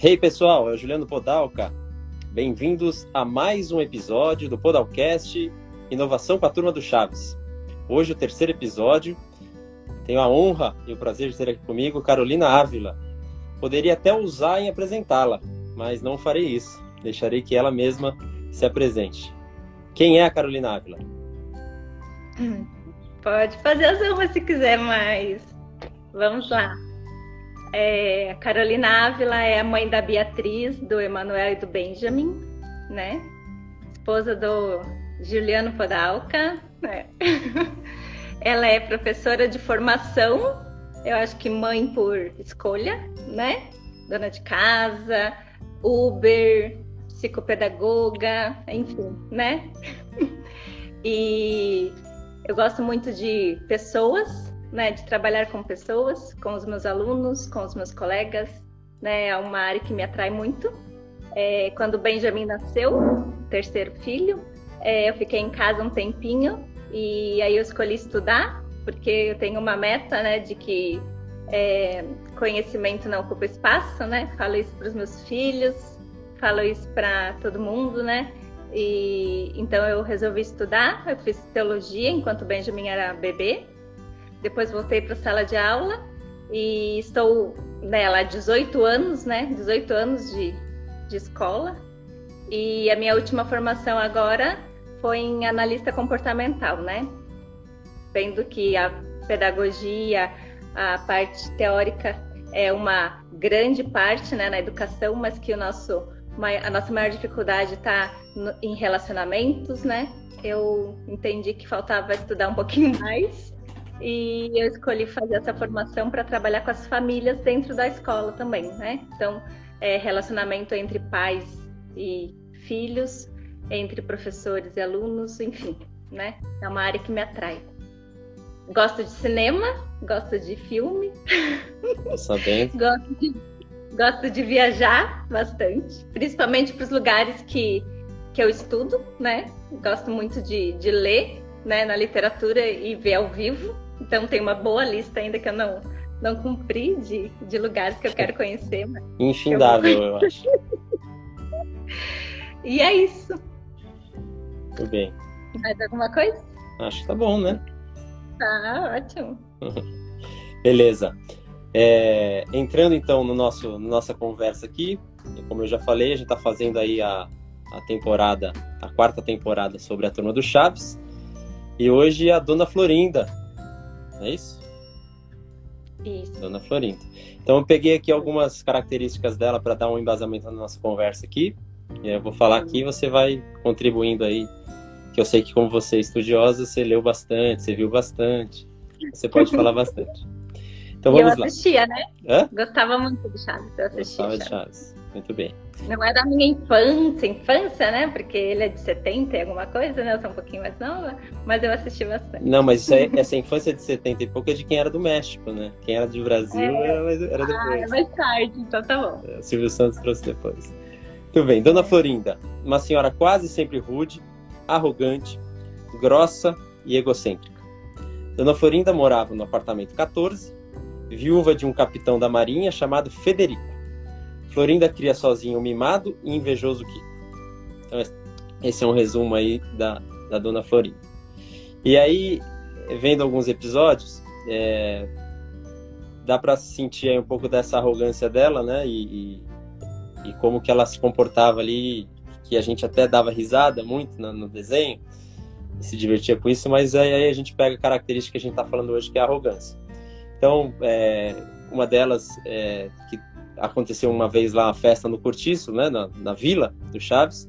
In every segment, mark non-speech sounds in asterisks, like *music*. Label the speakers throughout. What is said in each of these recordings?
Speaker 1: Hey pessoal, é o Juliano Podalca. Bem-vindos a mais um episódio do Podalcast Inovação com a Turma do Chaves. Hoje o terceiro episódio. Tenho a honra e o prazer de ter aqui comigo Carolina Ávila. Poderia até usar em apresentá-la, mas não farei isso. Deixarei que ela mesma se apresente. Quem é a Carolina Ávila?
Speaker 2: Pode fazer as honras se quiser, mas vamos lá. É, Carolina Ávila é a mãe da Beatriz, do Emanuel e do Benjamin, né? Esposa do Juliano Podalca. Né? *laughs* Ela é professora de formação, eu acho que mãe por escolha, né? Dona de casa, Uber, psicopedagoga, enfim, né? *laughs* E eu gosto muito de pessoas, né, de trabalhar com pessoas, com os meus alunos, com os meus colegas, né, é uma área que me atrai muito. É, quando Benjamin nasceu, terceiro filho, é, eu fiquei em casa um tempinho e aí eu escolhi estudar, porque eu tenho uma meta, né, de que é, conhecimento não ocupa espaço, né? Falo isso para os meus filhos, falo isso para todo mundo, né? E então eu resolvi estudar, eu fiz teologia enquanto Benjamin era bebê. Depois voltei para a sala de aula e estou nela há 18 anos, né? 18 anos de, de escola. E a minha última formação agora foi em analista comportamental, né? Vendo que a pedagogia, a parte teórica é uma grande parte né, na educação, mas que o nosso a nossa maior dificuldade está em relacionamentos, né? Eu entendi que faltava estudar um pouquinho *laughs* mais e eu escolhi fazer essa formação para trabalhar com as famílias dentro da escola também, né? Então, é, relacionamento entre pais e filhos, entre professores e alunos, enfim, né? É uma área que me atrai. Gosto de cinema, gosto de filme.
Speaker 1: Tô sabendo. *laughs*
Speaker 2: gosto de Gosto de viajar bastante, principalmente para os lugares que, que eu estudo, né? Gosto muito de, de ler né, na literatura e ver ao vivo. Então tem uma boa lista ainda que eu não, não cumpri de, de lugares que eu quero conhecer. Mas
Speaker 1: Infindável, eu, eu acho.
Speaker 2: e é isso.
Speaker 1: Muito bem.
Speaker 2: Mais alguma coisa?
Speaker 1: Acho que tá bom, né?
Speaker 2: Tá, ótimo. *laughs*
Speaker 1: Beleza. É, entrando então no nosso nossa conversa aqui, como eu já falei, a gente está fazendo aí a, a temporada, a quarta temporada sobre a turma do Chaves. E hoje a Dona Florinda, não é isso?
Speaker 2: Isso.
Speaker 1: Dona Florinda. Então eu peguei aqui algumas características dela para dar um embasamento na nossa conversa aqui. Eu vou falar aqui, você vai contribuindo aí, que eu sei que como você é estudiosa, você leu bastante, você viu bastante, você pode falar bastante. Então vamos
Speaker 2: eu assistia, lá. né? Hã? Gostava muito de Chaves. Eu assistia
Speaker 1: Gostava de Chaves. Muito bem.
Speaker 2: Não é da minha infância, infância, né? Porque ele é de 70 e alguma coisa, né? Eu sou um pouquinho mais nova, mas eu assisti bastante.
Speaker 1: Não, mas é, essa infância de 70 e pouco é de quem era do México, né? Quem era do Brasil é... era, era, depois. Ah,
Speaker 2: é mais tarde, então tá bom. É,
Speaker 1: Silvio Santos trouxe depois. Muito bem. Dona Florinda, uma senhora quase sempre rude, arrogante, grossa e egocêntrica. Dona Florinda morava no apartamento 14 viúva de um capitão da marinha chamado Federico. Florinda cria sozinha o mimado e invejoso Kiko. Então, esse é um resumo aí da, da Dona Florinda. E aí, vendo alguns episódios, é, dá para sentir aí um pouco dessa arrogância dela, né? E, e, e, como que ela se comportava ali, que a gente até dava risada muito no, no desenho, e se divertia com isso, mas aí, aí a gente pega a característica que a gente está falando hoje, que é a arrogância. Então, é, uma delas é, que aconteceu uma vez lá a festa no Cortiço, né, na, na vila do Chaves,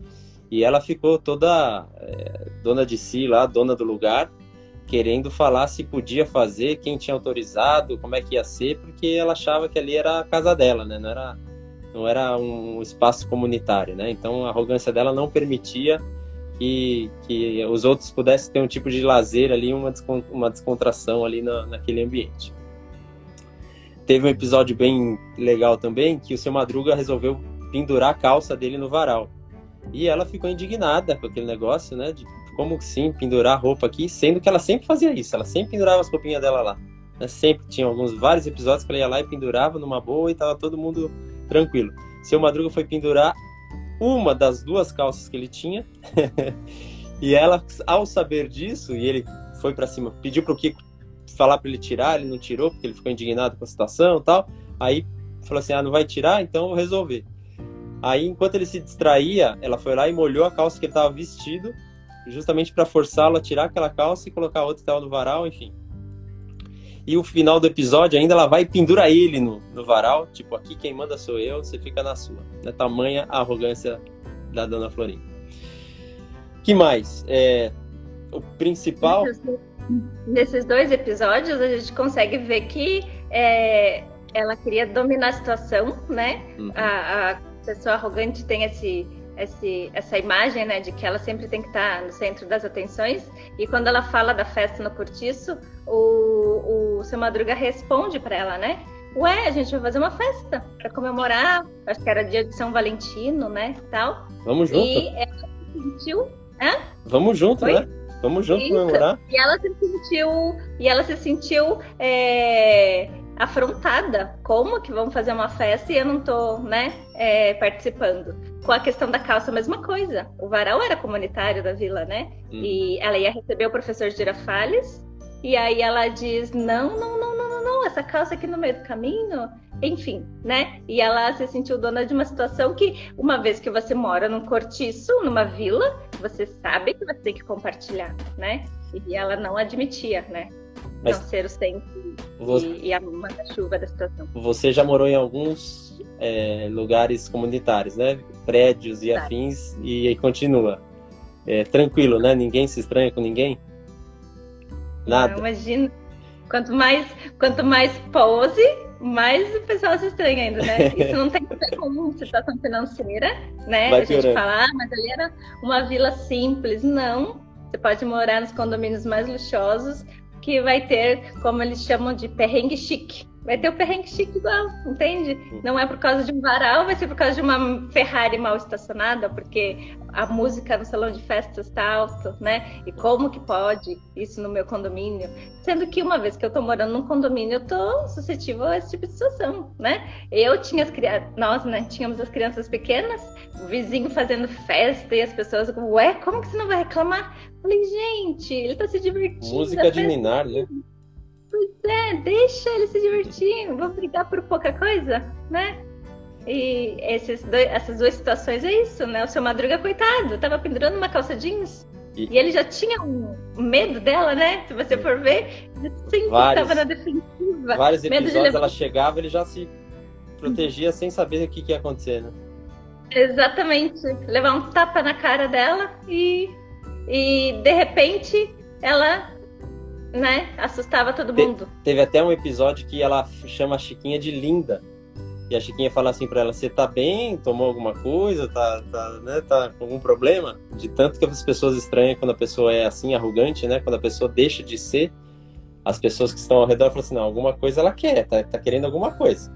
Speaker 1: e ela ficou toda é, dona de si lá, dona do lugar, querendo falar se podia fazer, quem tinha autorizado, como é que ia ser, porque ela achava que ali era a casa dela, né, não era não era um espaço comunitário, né? Então a arrogância dela não permitia que, que os outros pudessem ter um tipo de lazer ali, uma, uma descontração ali na, naquele ambiente. Teve um episódio bem legal também que o seu Madruga resolveu pendurar a calça dele no varal. E ela ficou indignada com aquele negócio, né? De como assim pendurar a roupa aqui, sendo que ela sempre fazia isso, ela sempre pendurava as roupinhas dela lá. Né? Sempre tinha alguns vários episódios que ela ia lá e pendurava numa boa e tava todo mundo tranquilo. seu Madruga foi pendurar uma das duas calças que ele tinha. *laughs* e ela, ao saber disso, e ele foi para cima, pediu para o Kiko falar para ele tirar, ele não tirou, porque ele ficou indignado com a situação e tal. Aí falou assim: ah, não vai tirar? Então eu vou resolver. Aí, enquanto ele se distraía, ela foi lá e molhou a calça que ele estava vestido, justamente para forçá-lo a tirar aquela calça e colocar outra que estava no varal, enfim. E o final do episódio ainda ela vai e pendura ele no, no varal, tipo, aqui quem manda sou eu, você fica na sua. É tamanha a arrogância da dona Florinda. que mais? É, o principal.
Speaker 2: Nesses dois episódios, a gente consegue ver que é, ela queria dominar a situação, né? Uhum. A, a, pessoa arrogante tem esse, esse, essa imagem, né, de que ela sempre tem que estar no centro das atenções. E quando ela fala da festa no cortiço, o, o seu Madruga responde para ela, né? Ué, a gente vai fazer uma festa para comemorar. Acho que era dia de São Valentino, né? Tal.
Speaker 1: Vamos junto.
Speaker 2: E ela se sentiu. Hã?
Speaker 1: Vamos junto, né? Vamos junto Isso. comemorar.
Speaker 2: E ela se sentiu. E ela se sentiu. É afrontada. Como que vão fazer uma festa e eu não tô, né, é, participando? Com a questão da calça, a mesma coisa. O varal era comunitário da vila, né? Hum. E ela ia receber o professor Girafales. E aí ela diz: não, não, não, não, não, não, essa calça aqui no meio do caminho. Enfim, né? E ela se sentiu dona de uma situação que, uma vez que você mora num cortiço, numa vila, você sabe que você tem que compartilhar, né? E ela não admitia, né? Mas não ser o centro você, e, e a manda-chuva da situação.
Speaker 1: Você já morou em alguns é, lugares comunitários, né? Prédios e tá. afins, e aí continua. É, tranquilo, né? Ninguém se estranha com ninguém? Nada.
Speaker 2: Não, imagina. Quanto mais, quanto mais pose, mais o pessoal se estranha ainda, né? *laughs* Isso não tem a ver com situação financeira, né? Vai a gente fala, ah, mas ali era uma vila simples. Não. Você pode morar nos condomínios mais luxuosos, que vai ter, como eles chamam de perrengue chique. Vai ter o perrengue chique igual, entende? Não é por causa de um varal, vai ser por causa de uma Ferrari mal estacionada, porque a música no salão de festas está alto, né? E como que pode isso no meu condomínio? Sendo que uma vez que eu tô morando num condomínio, eu tô suscetível a esse tipo de situação, né? Eu tinha as crianças, nós, né? Tínhamos as crianças pequenas, o vizinho fazendo festa e as pessoas, ué, como que você não vai reclamar? Falei, gente, ele tá se divertindo.
Speaker 1: Música de Minar, né?
Speaker 2: Pois é, deixa ele se divertir, vou brigar por pouca coisa, né? E esses dois, essas duas situações é isso, né? O seu Madruga, coitado, tava pendurando uma calça jeans. E, e ele já tinha um medo dela, né? Se você for ver, ele sempre vários, tava na defensiva.
Speaker 1: Vários episódios ela chegava, ele já se protegia sem saber o que, que ia acontecer, né?
Speaker 2: Exatamente. Levar um tapa na cara dela e, e de repente ela né, assustava todo mundo.
Speaker 1: Te, teve até um episódio que ela chama a Chiquinha de linda. E a Chiquinha fala assim para ela: Você tá bem? Tomou alguma coisa? Tá, tá, né, tá com algum problema? De tanto que as pessoas estranham quando a pessoa é assim, arrogante, né? Quando a pessoa deixa de ser, as pessoas que estão ao redor falam assim: Não, alguma coisa ela quer, tá, tá querendo alguma coisa.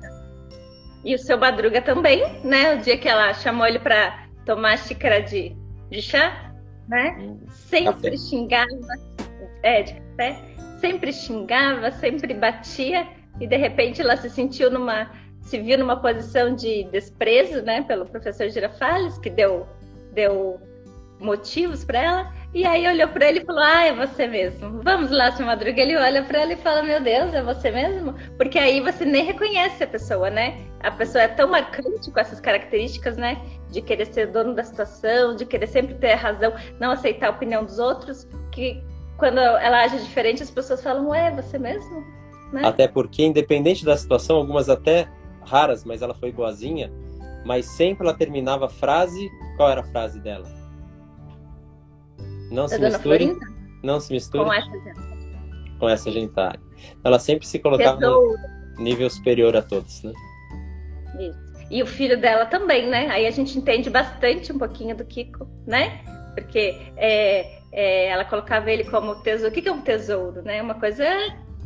Speaker 2: E o seu Badruga também, né? O dia que ela chamou ele para tomar xícara de, de chá, né? Hum, Sempre café. xingava. É, de café. Sempre xingava, sempre batia. E de repente ela se sentiu numa se viu numa posição de desprezo, né, pelo professor Girafales, que deu, deu motivos para ela. E aí olhou para ele e falou: Ah, é você mesmo. Vamos lá, seu Madruga. Ele olha para ela e fala: Meu Deus, é você mesmo? Porque aí você nem reconhece a pessoa, né? A pessoa é tão marcante com essas características, né? De querer ser dono da situação, de querer sempre ter razão, não aceitar a opinião dos outros, que quando ela age diferente, as pessoas falam: Ué, você mesmo?
Speaker 1: Né? Até porque, independente da situação, algumas até raras, mas ela foi boazinha. Mas sempre ela terminava a frase. Qual era a frase dela? Não se misture. Não se misture. Com essa gentalha. Com essa gentalha. Ela sempre se colocava no nível superior a todos, né?
Speaker 2: Isso. E o filho dela também, né? Aí a gente entende bastante um pouquinho do Kiko, né? Porque é, é, ela colocava ele como tesouro. O que, que é um tesouro, né? Uma coisa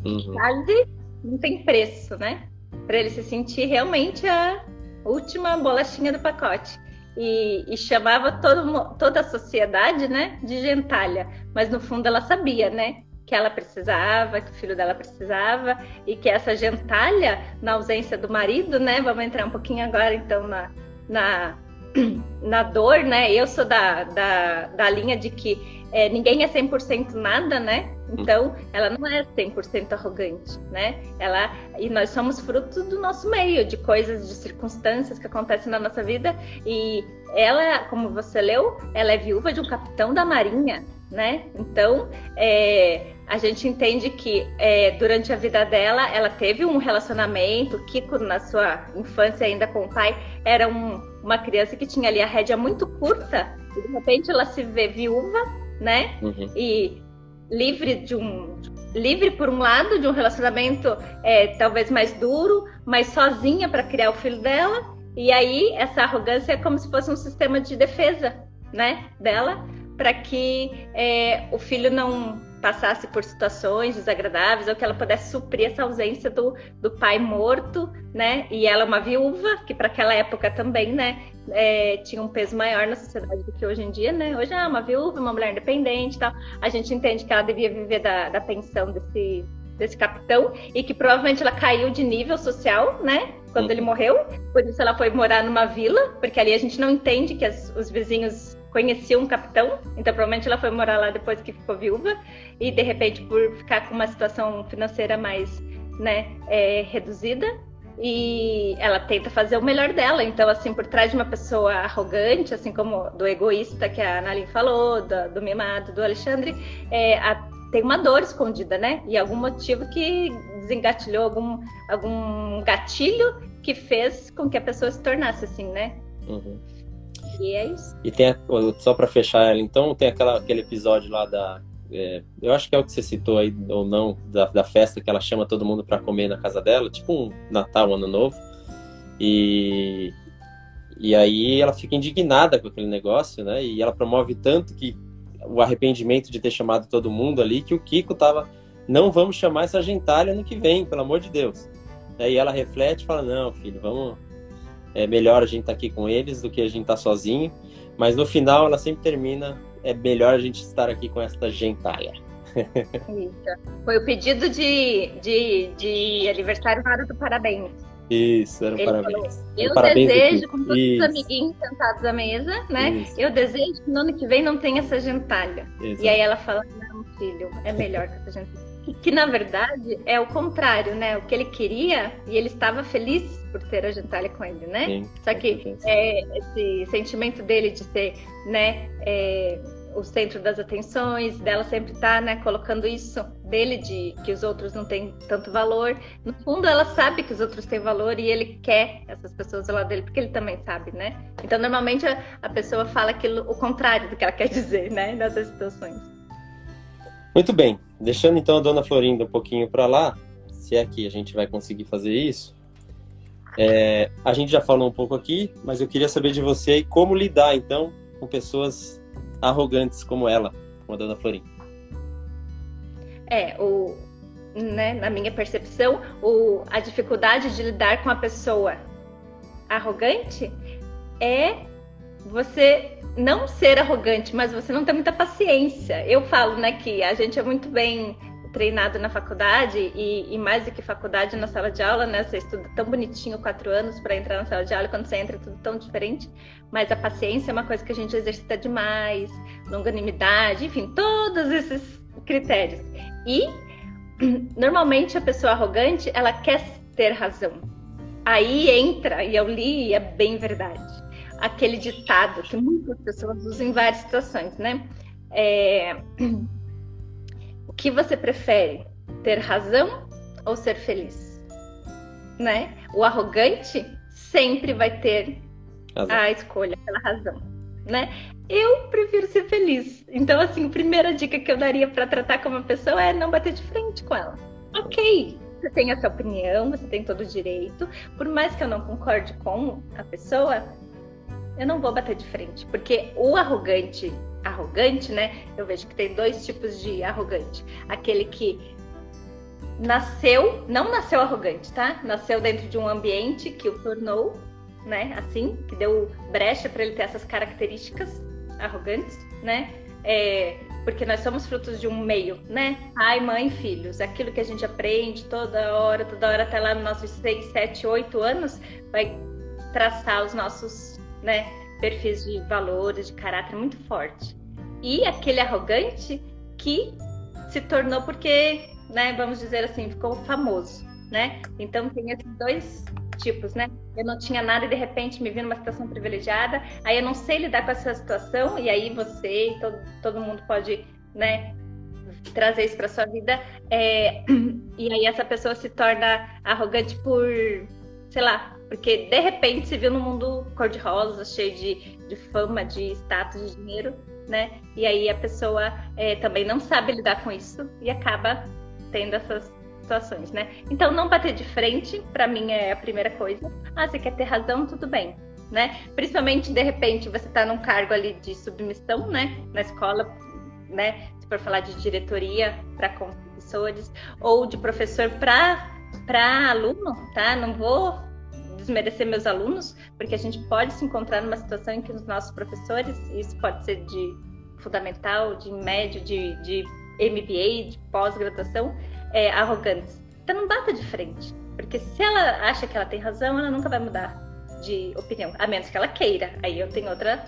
Speaker 2: uhum. quase não tem preço, né? para ele se sentir realmente a última bolachinha do pacote. E, e, chamava todo, toda a sociedade, né, de gentalha. Mas no fundo ela sabia, né, que ela precisava, que o filho dela precisava e que essa gentalha, na ausência do marido, né, vamos entrar um pouquinho agora então na, na, *clears throat* na dor, né? Eu sou da, da, da linha de que é, ninguém é 100% nada, né? Então, ela não é 100% arrogante, né? Ela e nós somos fruto do nosso meio, de coisas, de circunstâncias que acontecem na nossa vida e ela, como você leu, ela é viúva de um capitão da marinha, né? Então, é, a gente entende que é, durante a vida dela, ela teve um relacionamento. Kiko, na sua infância, ainda com o pai, era um, uma criança que tinha ali a rédea muito curta. E de repente ela se vê viúva, né? Uhum. E livre de um. Livre, por um lado, de um relacionamento é, talvez mais duro, mas sozinha para criar o filho dela. E aí, essa arrogância é como se fosse um sistema de defesa, né? Dela, para que é, o filho não passasse por situações desagradáveis ou que ela pudesse suprir essa ausência do, do pai morto, né? E ela é uma viúva, que para aquela época também, né, é, tinha um peso maior na sociedade do que hoje em dia, né? Hoje é uma viúva, uma mulher independente tal. A gente entende que ela devia viver da, da pensão desse, desse capitão e que provavelmente ela caiu de nível social, né? Quando ele morreu, por isso ela foi morar numa vila, porque ali a gente não entende que as, os vizinhos conhecia um capitão, então provavelmente ela foi morar lá depois que ficou viúva e de repente por ficar com uma situação financeira mais, né, é, reduzida e ela tenta fazer o melhor dela. Então, assim, por trás de uma pessoa arrogante, assim como do egoísta que a Analin falou, do, do mimado, do Alexandre, é, a, tem uma dor escondida, né? E algum motivo que desengatilhou algum, algum gatilho que fez com que a pessoa se tornasse assim, né? Uhum. E isso. E
Speaker 1: tem, só para fechar ela, então, tem aquela, aquele episódio lá da. É, eu acho que é o que você citou aí, ou não, da, da festa que ela chama todo mundo para comer na casa dela, tipo um Natal, Ano Novo. E, e aí ela fica indignada com aquele negócio, né? E ela promove tanto que o arrependimento de ter chamado todo mundo ali, que o Kiko tava. Não vamos chamar essa gentalha no que vem, pelo amor de Deus. Aí ela reflete e fala: Não, filho, vamos, é melhor a gente estar tá aqui com eles do que a gente estar tá sozinho. Mas no final ela sempre termina, é melhor a gente estar aqui com esta gentalha.
Speaker 2: Isso. Foi o pedido de, de, de aniversário na hora do parabéns.
Speaker 1: Isso, era um parabéns.
Speaker 2: Falou, eu parabéns desejo, aqui. com todos Isso. os amiguinhos sentados à mesa, né? Isso. Eu desejo que no ano que vem não tenha essa gentalha. Exato. E aí ela fala, não, filho, é melhor que essa gentalha que, na verdade é o contrário, né? O que ele queria e ele estava feliz por ter a gentalha com ele, né? Sim, Só que é, esse sentimento dele de ser, né? É, o centro das atenções, dela sempre estar, tá, né, colocando isso dele de que os outros não têm tanto valor. No fundo, ela sabe que os outros têm valor e ele quer essas pessoas ao lado dele porque ele também sabe, né? Então, normalmente a, a pessoa fala aquilo o contrário do que ela quer *laughs* dizer, né, nessas situações.
Speaker 1: Muito bem. Deixando então a dona Florinda um pouquinho para lá, se é que a gente vai conseguir fazer isso. É, a gente já falou um pouco aqui, mas eu queria saber de você como lidar então com pessoas arrogantes como ela, como a dona Florinda.
Speaker 2: É, o, né, na minha percepção, o, a dificuldade de lidar com a pessoa arrogante é você não ser arrogante, mas você não tem muita paciência. Eu falo, né, que a gente é muito bem treinado na faculdade e, e, mais do que faculdade na sala de aula, né? Você estuda tão bonitinho quatro anos para entrar na sala de aula e quando você entra é tudo tão diferente. Mas a paciência é uma coisa que a gente exercita demais, longanimidade, enfim, todos esses critérios. E *clears throat* normalmente a pessoa arrogante ela quer ter razão. Aí entra e eu li e é bem verdade aquele ditado que muitas pessoas usam em várias situações, né? É... *clears throat* O que você prefere? Ter razão ou ser feliz? Né? O arrogante sempre vai ter razão. a escolha pela razão, né? Eu prefiro ser feliz. Então, assim, a primeira dica que eu daria para tratar com uma pessoa é não bater de frente com ela. Ok, você tem a sua opinião, você tem todo o direito. Por mais que eu não concorde com a pessoa, eu não vou bater de frente, porque o arrogante, arrogante, né? Eu vejo que tem dois tipos de arrogante. Aquele que nasceu, não nasceu arrogante, tá? Nasceu dentro de um ambiente que o tornou, né? Assim, que deu brecha para ele ter essas características arrogantes, né? É, porque nós somos frutos de um meio, né? Pai, mãe, filhos. Aquilo que a gente aprende toda hora, toda hora até lá nos nossos 6, 7, 8 anos, vai traçar os nossos né, perfis de valores, de caráter muito forte. E aquele arrogante que se tornou porque, né, vamos dizer assim, ficou famoso, né? Então tem esses dois tipos, né? Eu não tinha nada e de repente me vi numa situação privilegiada, aí eu não sei lidar com essa situação e aí você e todo, todo mundo pode, né, trazer isso para sua vida é, *clears throat* e aí essa pessoa se torna arrogante por, sei lá, porque de repente se viu no mundo cor-de-rosa, cheio de, de fama, de status, de dinheiro, né? E aí a pessoa é, também não sabe lidar com isso e acaba tendo essas situações, né? Então não bater de frente, para mim é a primeira coisa. Ah, você quer ter razão, tudo bem, né? Principalmente de repente você está num cargo ali de submissão, né? Na escola, né? Se for falar de diretoria para professores ou de professor para para aluno, tá? Não vou desmerecer meus alunos, porque a gente pode se encontrar numa situação em que os nossos professores, isso pode ser de fundamental, de médio, de, de MBA, de pós-graduação, é, arrogantes. Então não bata de frente, porque se ela acha que ela tem razão, ela nunca vai mudar de opinião, a menos que ela queira. Aí eu tenho outra,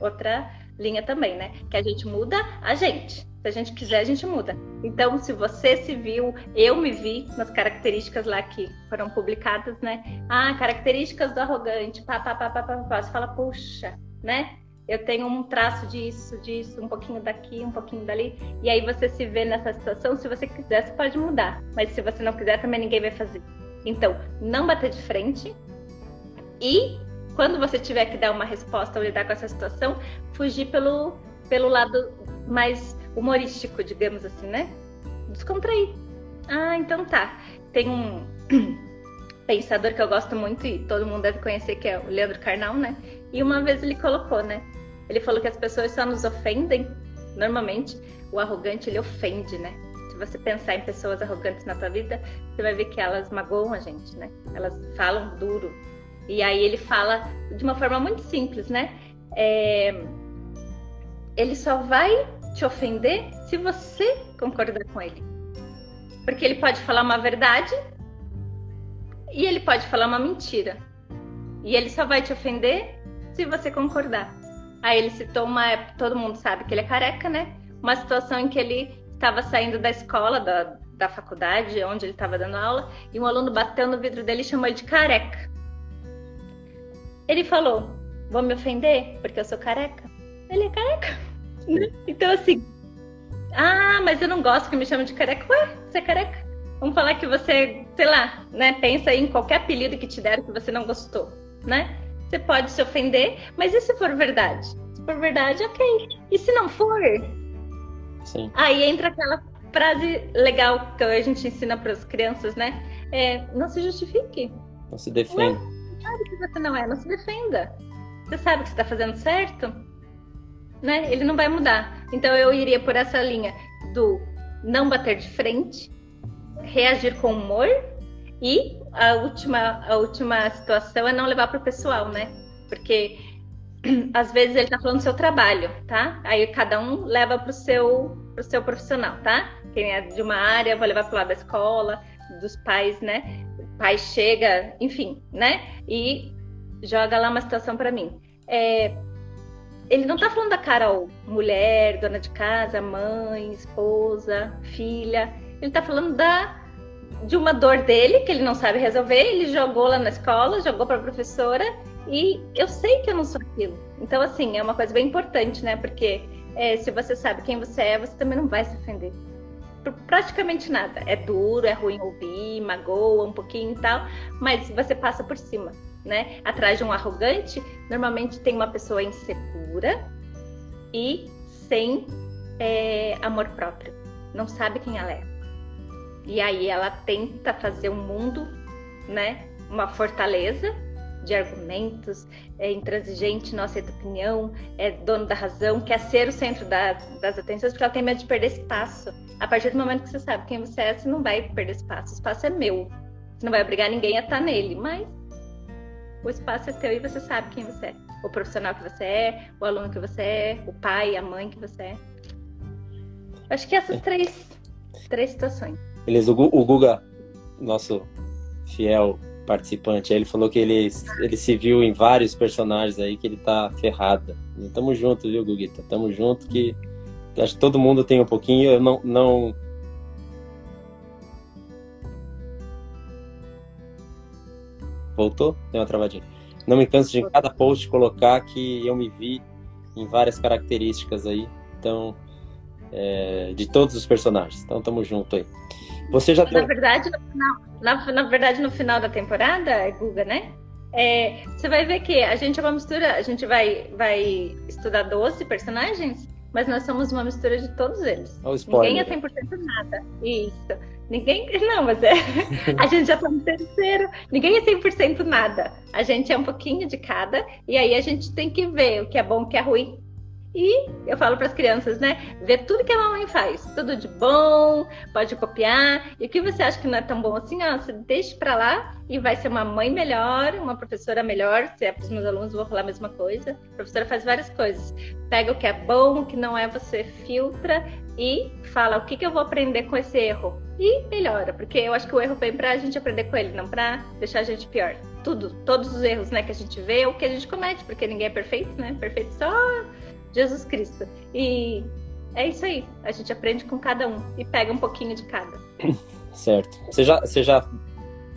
Speaker 2: outra linha também, né? Que a gente muda a gente. Se a gente quiser, a gente muda. Então, se você se viu, eu me vi nas características lá que foram publicadas, né? Ah, características do arrogante, pá, pá, pá, pá, pá, pá. Você fala, puxa, né? Eu tenho um traço disso, disso, um pouquinho daqui, um pouquinho dali. E aí você se vê nessa situação. Se você quiser, você pode mudar. Mas se você não quiser, também ninguém vai fazer. Então, não bater de frente. E quando você tiver que dar uma resposta ou lidar com essa situação, fugir pelo, pelo lado mais humorístico, digamos assim, né? Descontrair. Ah, então tá. Tem um *clears throat* pensador que eu gosto muito e todo mundo deve conhecer, que é o Leandro Carnal, né? E uma vez ele colocou, né? Ele falou que as pessoas só nos ofendem. Normalmente, o arrogante ele ofende, né? Se você pensar em pessoas arrogantes na tua vida, você vai ver que elas magoam a gente, né? Elas falam duro. E aí ele fala de uma forma muito simples, né? É... Ele só vai te ofender se você concordar com ele. Porque ele pode falar uma verdade e ele pode falar uma mentira. E ele só vai te ofender se você concordar. Aí ele citou uma todo mundo sabe que ele é careca, né? Uma situação em que ele estava saindo da escola, da, da faculdade, onde ele estava dando aula, e um aluno bateu no vidro dele e chamou ele de careca. Ele falou: Vou me ofender porque eu sou careca? Ele é careca. Então, assim, ah, mas eu não gosto que me chamem de careca. Ué, você é careca? Vamos falar que você, sei lá, né? Pensa em qualquer apelido que te deram que você não gostou, né? Você pode se ofender, mas e se for verdade? Se for verdade, ok. E se não for?
Speaker 1: Sim.
Speaker 2: Aí entra aquela frase legal que a gente ensina para as crianças, né? É, não se justifique.
Speaker 1: Não se defenda.
Speaker 2: Sabe que você não é, não se defenda. Você sabe que você está fazendo certo? né? Ele não vai mudar. Então eu iria por essa linha do não bater de frente, reagir com humor e a última, a última situação é não levar para o pessoal, né? Porque *clears throat* às vezes ele está falando do seu trabalho, tá? Aí cada um leva para o seu, pro seu profissional, tá? Quem é de uma área, vai levar para o lado da escola, dos pais, né? Pai chega, enfim, né? E joga lá uma situação para mim. É, ele não tá falando da Carol, mulher, dona de casa, mãe, esposa, filha. Ele tá falando da de uma dor dele que ele não sabe resolver. Ele jogou lá na escola, jogou para a professora e eu sei que eu não sou aquilo. Então, assim, é uma coisa bem importante, né? Porque é, se você sabe quem você é, você também não vai se ofender praticamente nada. É duro, é ruim ouvir, magoa um pouquinho e tal, mas você passa por cima né? Atrás de um arrogante, normalmente tem uma pessoa insegura e sem é, amor próprio. Não sabe quem ela é. E aí ela tenta fazer um mundo, né? Uma fortaleza de argumentos, é intransigente, não aceita opinião, é dono da razão, quer ser o centro da, das atenções, porque ela tem medo de perder espaço. A partir do momento que você sabe quem você é, você não vai perder espaço. O espaço é meu. Você não vai obrigar ninguém a estar nele, mas o espaço é teu e você sabe quem você é. O profissional que você é, o aluno que você é, o pai, a mãe que você é. Acho que essas três, três situações.
Speaker 1: Beleza, o Guga, nosso fiel participante. Ele falou que ele, ele se viu em vários personagens aí que ele tá ferrado. Tamo junto, viu, Guguita? Tamo junto que acho que todo mundo tem um pouquinho. Eu não, não Voltou? Deu uma travadinha. Não me canso de em cada post colocar que eu me vi em várias características aí. Então, é, de todos os personagens. Então, tamo junto aí. Você já
Speaker 2: na verdade, no final, na, na, verdade, no final da temporada, é Guga, né? É, você vai ver que a gente é uma mistura, a gente vai, vai estudar 12 personagens, mas nós somos uma mistura de todos eles. Ninguém é 100% nada. Isso. Ninguém. Não, mas é. A gente já tá no terceiro. Ninguém é 100% nada. A gente é um pouquinho de cada. E aí a gente tem que ver o que é bom, o que é ruim. E eu falo para as crianças, né? Ver tudo que a mamãe faz, tudo de bom, pode copiar. E o que você acha que não é tão bom assim, ó, você deixa para lá e vai ser uma mãe melhor, uma professora melhor. Se é para os meus alunos, vou falar a mesma coisa. A professora faz várias coisas. Pega o que é bom, o que não é, você filtra e fala o que, que eu vou aprender com esse erro. E melhora, porque eu acho que o erro vem para a gente aprender com ele, não para deixar a gente pior. Tudo, todos os erros né, que a gente vê, o que a gente comete, porque ninguém é perfeito, né? Perfeito só Jesus Cristo. E é isso aí. A gente aprende com cada um e pega um pouquinho de cada. *laughs*
Speaker 1: Certo. Você já, você já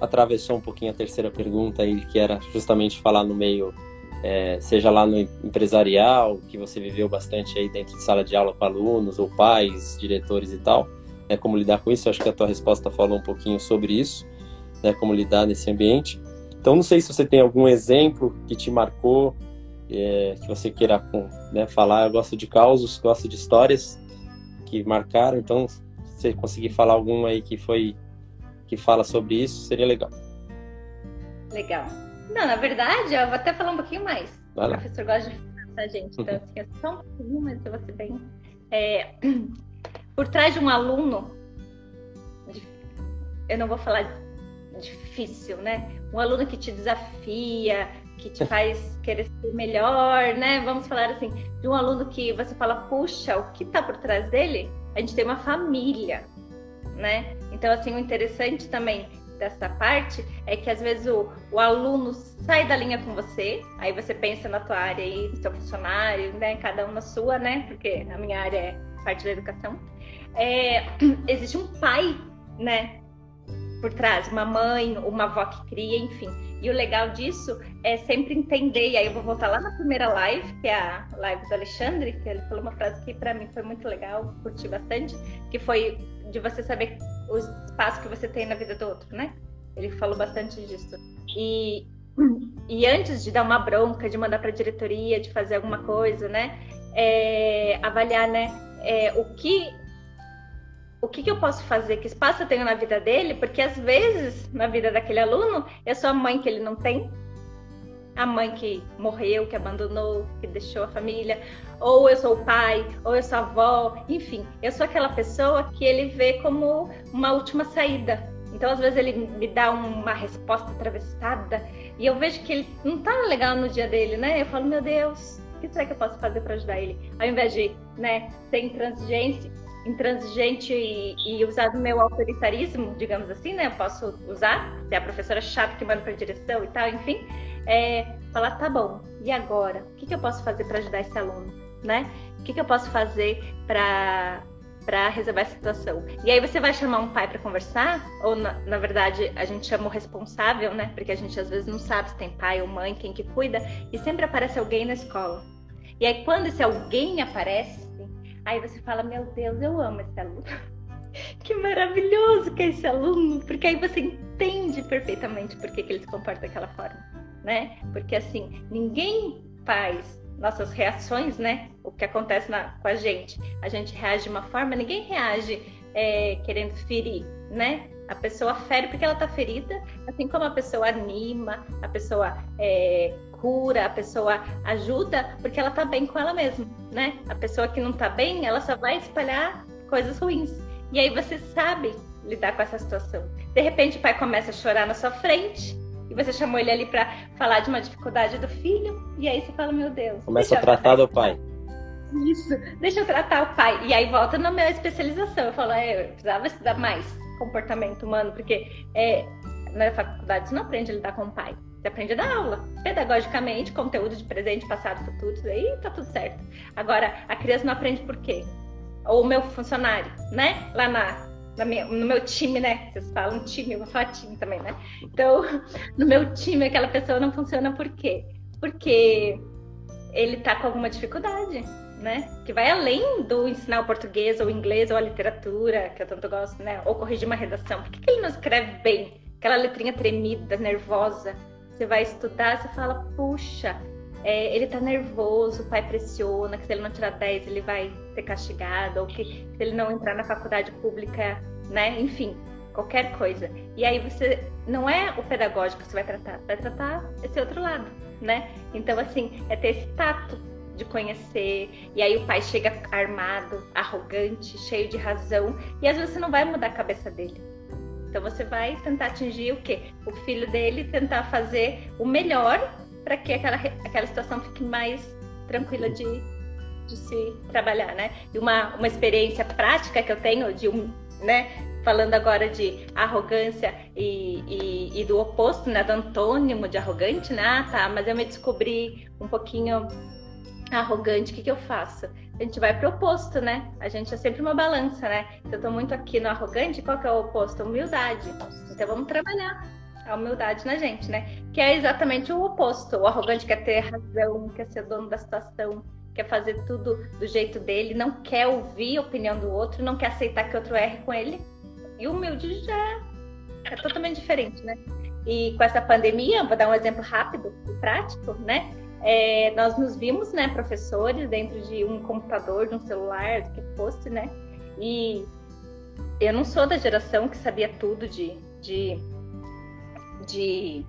Speaker 1: atravessou um pouquinho a terceira pergunta aí, que era justamente falar no meio, é, seja lá no empresarial, que você viveu bastante aí dentro de sala de aula com alunos, ou pais, diretores e tal, né, como lidar com isso. Eu acho que a tua resposta falou um pouquinho sobre isso, né, como lidar nesse ambiente. Então, não sei se você tem algum exemplo que te marcou, é, que você queira né, falar. Eu gosto de causos, gosto de histórias que marcaram. Então, se você conseguir falar algum aí que foi que fala sobre isso, seria legal.
Speaker 2: Legal. Não, na verdade, eu vou até falar um pouquinho mais. o professor gosta de falar pra gente, então *laughs* assim, é só um pouquinho, mas eu vou ser bem. É, *clears throat* por trás de um aluno, eu não vou falar difícil, né? Um aluno que te desafia, que te faz querer ser melhor, né? Vamos falar assim, de um aluno que você fala, puxa, o que está por trás dele? A gente tem uma família, né? Então, assim, o interessante também dessa parte é que às vezes o, o aluno sai da linha com você, aí você pensa na tua área aí, no seu funcionário, né? Cada um na sua, né? Porque a minha área é parte da educação. É, *clears throat* existe um pai, né? Por trás, uma mãe, uma avó que cria, enfim. E o legal disso é sempre entender, e aí eu vou voltar lá na primeira live, que é a live do Alexandre, que ele falou uma frase que para mim foi muito legal, curti bastante, que foi de você saber o espaço que você tem na vida do outro, né? Ele falou bastante disso. E, e antes de dar uma bronca, de mandar para a diretoria, de fazer alguma coisa, né? É, avaliar, né? É, o que o que, que, eu posso fazer, que espaço eu tenho na vida dele, porque às vezes na vida daquele aluno eu sou a mãe que ele não tem, a mãe que morreu, que abandonou, que deixou a família, ou eu sou o pai, ou eu sou a avó, enfim, eu sou aquela pessoa que ele vê como uma última saída. Então, às vezes, ele me dá uma resposta atravessada e eu vejo que ele não tá legal no dia dele, né? Eu falo, meu Deus, o que será que eu posso fazer para ajudar ele? Ao invés de né, ser intransigente, intransigente e, e usar o meu autoritarismo, digamos assim, né? Eu posso usar, ser a professora chata que manda para direção e tal, enfim, é, falar, tá bom, e agora? O que, que eu posso fazer para ajudar esse aluno, né? O que, que eu posso fazer para para resolver a situação. E aí você vai chamar um pai para conversar, ou na, na, verdade a gente chama o responsável, né? Porque a gente às vezes não sabe se tem pai ou mãe, quem que cuida, e sempre aparece alguém na escola. E aí quando esse alguém aparece, Aí você fala, meu Deus, eu amo esse aluno. *laughs* que maravilhoso que é esse aluno, porque aí você entende perfeitamente por que, que ele se comporta daquela forma, né? Porque assim, ninguém faz nossas reações, né? O que acontece na, com a gente. A gente reage de uma forma, ninguém reage é, querendo ferir, né? A pessoa fere porque ela tá ferida, assim como a pessoa anima, a pessoa é, cura, a pessoa ajuda porque ela tá bem com ela mesma, né? A pessoa que não tá bem, ela só vai espalhar coisas ruins. E aí você sabe lidar com essa situação. De repente o pai começa a chorar na sua frente e você chamou ele ali para falar de uma dificuldade do filho e aí você fala, meu Deus.
Speaker 1: Começa a tratar do pai.
Speaker 2: Isso, deixa eu tratar o pai. E aí volta na minha especialização. Eu falo, é, eu precisava estudar mais comportamento humano, porque é, na faculdade você não aprende a lidar com o pai. Você aprende a dar aula. Pedagogicamente, conteúdo de presente, passado, futuro, aí tá tudo certo. Agora, a criança não aprende por quê? Ou o meu funcionário, né? Lá na, na minha, no meu time, né? Vocês falam time, eu vou falar time também, né? Então, *laughs* no meu time, aquela pessoa não funciona por quê? Porque ele tá com alguma dificuldade né? Que vai além do ensinar o português ou o inglês ou a literatura, que eu tanto gosto, né? Ou corrigir uma redação. Por que, que ele não escreve bem? Aquela letrinha tremida, nervosa. Você vai estudar, você fala, puxa, é, ele tá nervoso, o pai pressiona, que se ele não tirar 10 ele vai ser castigado, ou que se ele não entrar na faculdade pública, né? Enfim, qualquer coisa. E aí você não é o pedagógico que você vai tratar, vai tratar esse outro lado, né? Então assim, é ter esse tato de conhecer, e aí o pai chega armado, arrogante, cheio de razão, e às vezes você não vai mudar a cabeça dele. Então você vai tentar atingir o quê? O filho dele, tentar fazer o melhor para que aquela, aquela situação fique mais tranquila de, de se trabalhar, né? E uma, uma experiência prática que eu tenho de um, né? Falando agora de arrogância e, e, e do oposto, né? Do antônimo de arrogante, né? Ah, tá, mas eu me descobri um pouquinho arrogante, o que, que eu faço? A gente vai pro oposto, né? A gente é sempre uma balança, né? Se eu tô muito aqui no arrogante, qual que é o oposto? Humildade. Então vamos trabalhar a humildade na gente, né? Que é exatamente o oposto. O arrogante quer ter razão, quer ser dono da situação, quer fazer tudo do jeito dele, não quer ouvir a opinião do outro, não quer aceitar que outro erre com ele. E o humilde já é totalmente diferente, né? E com essa pandemia, vou dar um exemplo rápido e prático, né? É, nós nos vimos, né, professores, dentro de um computador, de um celular, do que fosse, né? E eu não sou da geração que sabia tudo de, de, de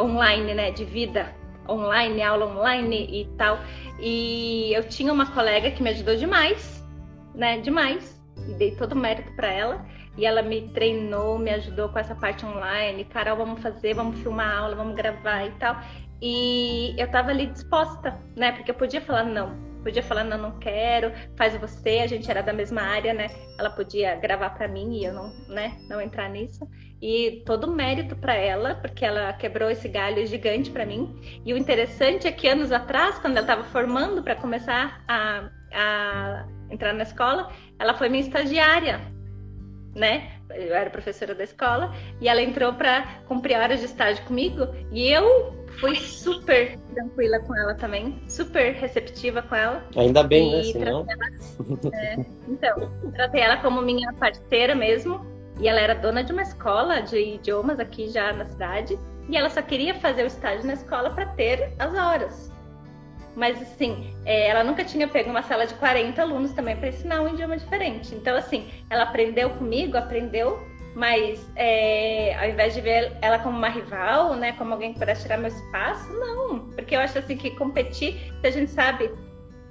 Speaker 2: online, né, de vida online, aula online e tal. E eu tinha uma colega que me ajudou demais, né, demais, e dei todo o mérito para ela. E ela me treinou, me ajudou com essa parte online. Carol, vamos fazer, vamos filmar a aula, vamos gravar e tal. E eu tava ali disposta, né? Porque eu podia falar não, podia falar não, não quero, faz você, a gente era da mesma área, né? Ela podia gravar para mim e eu não, né, não entrar nisso. E todo mérito para ela, porque ela quebrou esse galho gigante para mim. E o interessante é que anos atrás, quando ela estava formando para começar a, a entrar na escola, ela foi minha estagiária, né? Eu era professora da escola e ela entrou para cumprir horas de estágio comigo e eu fui super tranquila com ela também, super receptiva com ela.
Speaker 1: Ainda bem, né? Senão...
Speaker 2: Ela, é, então, tratei ela como minha parceira mesmo. E ela era dona de uma escola de idiomas aqui já na cidade. E ela só queria fazer o estágio na escola para ter as horas. Mas, assim, é, ela nunca tinha pego uma sala de 40 alunos também para ensinar um idioma diferente. Então, assim, ela aprendeu comigo, aprendeu mas é, ao invés de ver ela como uma rival, né, como alguém que pudesse tirar meu espaço, não. Porque eu acho assim que competir, se a gente sabe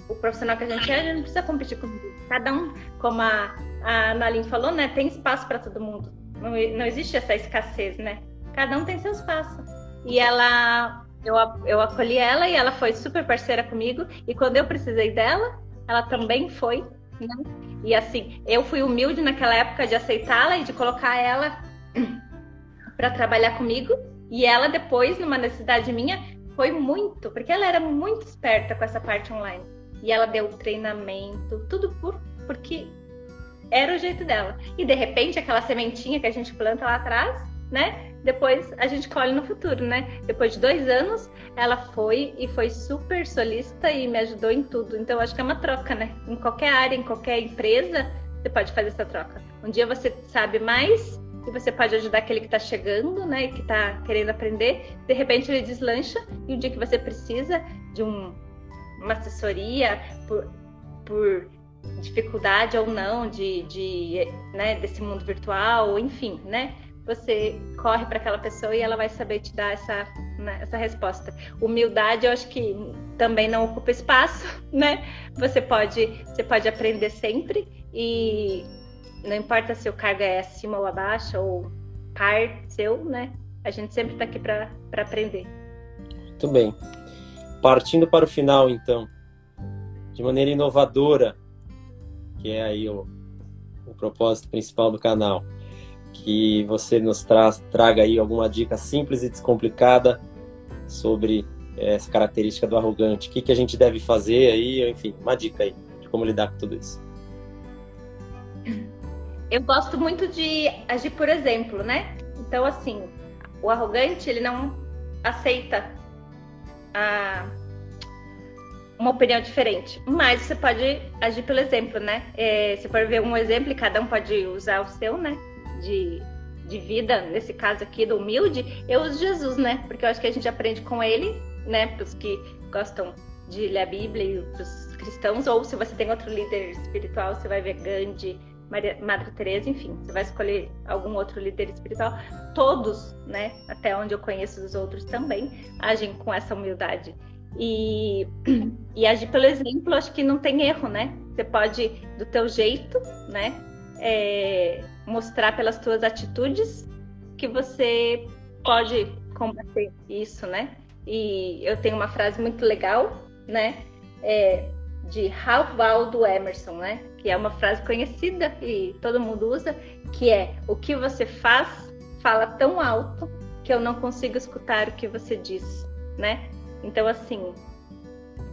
Speaker 2: o profissional que a gente é, a gente não precisa competir com cada um, como a, a Naline falou, né, tem espaço para todo mundo. Não, não existe essa escassez, né? Cada um tem seu espaço. E ela, eu, eu acolhi ela e ela foi super parceira comigo. E quando eu precisei dela, ela também foi, né? E assim, eu fui humilde naquela época de aceitá-la e de colocar ela *clears throat* para trabalhar comigo. E ela depois, numa necessidade minha, foi muito, porque ela era muito esperta com essa parte online. E ela deu treinamento, tudo por porque era o jeito dela. E de repente, aquela sementinha que a gente planta lá atrás, né? Depois a gente colhe no futuro, né? Depois de dois anos, ela foi e foi super solista e me ajudou em tudo. Então, acho que é uma troca, né? Em qualquer área, em qualquer empresa, você pode fazer essa troca. Um dia você sabe mais e você pode ajudar aquele que está chegando, né? E que está querendo aprender. De repente, ele deslancha e um dia que você precisa de um, uma assessoria por, por dificuldade ou não de, de né, desse mundo virtual, enfim, né? Você corre para aquela pessoa e ela vai saber te dar essa, né, essa resposta. Humildade, eu acho que também não ocupa espaço, *laughs* né? Você pode, você pode aprender sempre e não importa se o cargo é acima ou abaixo ou par seu, né? A gente sempre está aqui para aprender.
Speaker 1: Muito bem. Partindo para o final, então, de maneira inovadora, que é aí o, o propósito principal do canal que você nos tra traga aí alguma dica simples e descomplicada sobre essa característica do arrogante. O que, que a gente deve fazer aí, enfim, uma dica aí de como lidar com tudo isso.
Speaker 2: Eu gosto muito de agir por exemplo, né? Então, assim, o arrogante, ele não aceita a, uma opinião diferente, mas você pode agir pelo exemplo, né? É, você pode ver um exemplo e cada um pode usar o seu, né? De, de vida, nesse caso aqui do humilde, eu uso Jesus, né? Porque eu acho que a gente aprende com ele, né? Para os que gostam de ler a Bíblia e para os cristãos, ou se você tem outro líder espiritual, você vai ver Gandhi, Maria, Madre Teresa, enfim, você vai escolher algum outro líder espiritual. Todos, né, até onde eu conheço os outros também, agem com essa humildade. E, e agir pelo exemplo, acho que não tem erro, né? Você pode, do teu jeito, né, é, mostrar pelas tuas atitudes que você pode combater isso, né? E eu tenho uma frase muito legal, né? É, de Ralph Waldo Emerson, né? Que é uma frase conhecida e todo mundo usa, que é o que você faz fala tão alto que eu não consigo escutar o que você diz, né? Então assim,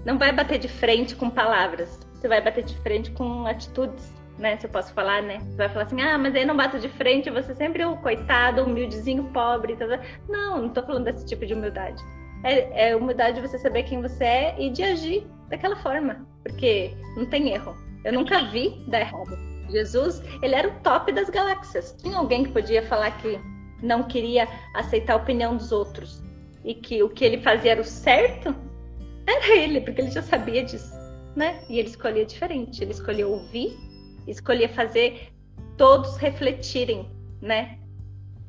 Speaker 2: não vai bater de frente com palavras, você vai bater de frente com atitudes, né? Se eu posso falar, né? Você vai falar assim, ah, mas aí não bato de frente, você sempre é o coitado, humildezinho, pobre, tá, tá. não, não tô falando desse tipo de humildade. É, é humildade de você saber quem você é e de agir daquela forma, porque não tem erro. Eu nunca vi dar errado. Jesus, ele era o top das galáxias. Tinha alguém que podia falar que não queria aceitar a opinião dos outros e que o que ele fazia era o certo? Era ele, porque ele já sabia disso, né? E ele escolhia diferente. Ele escolhia ouvir, escolhia fazer todos refletirem, né?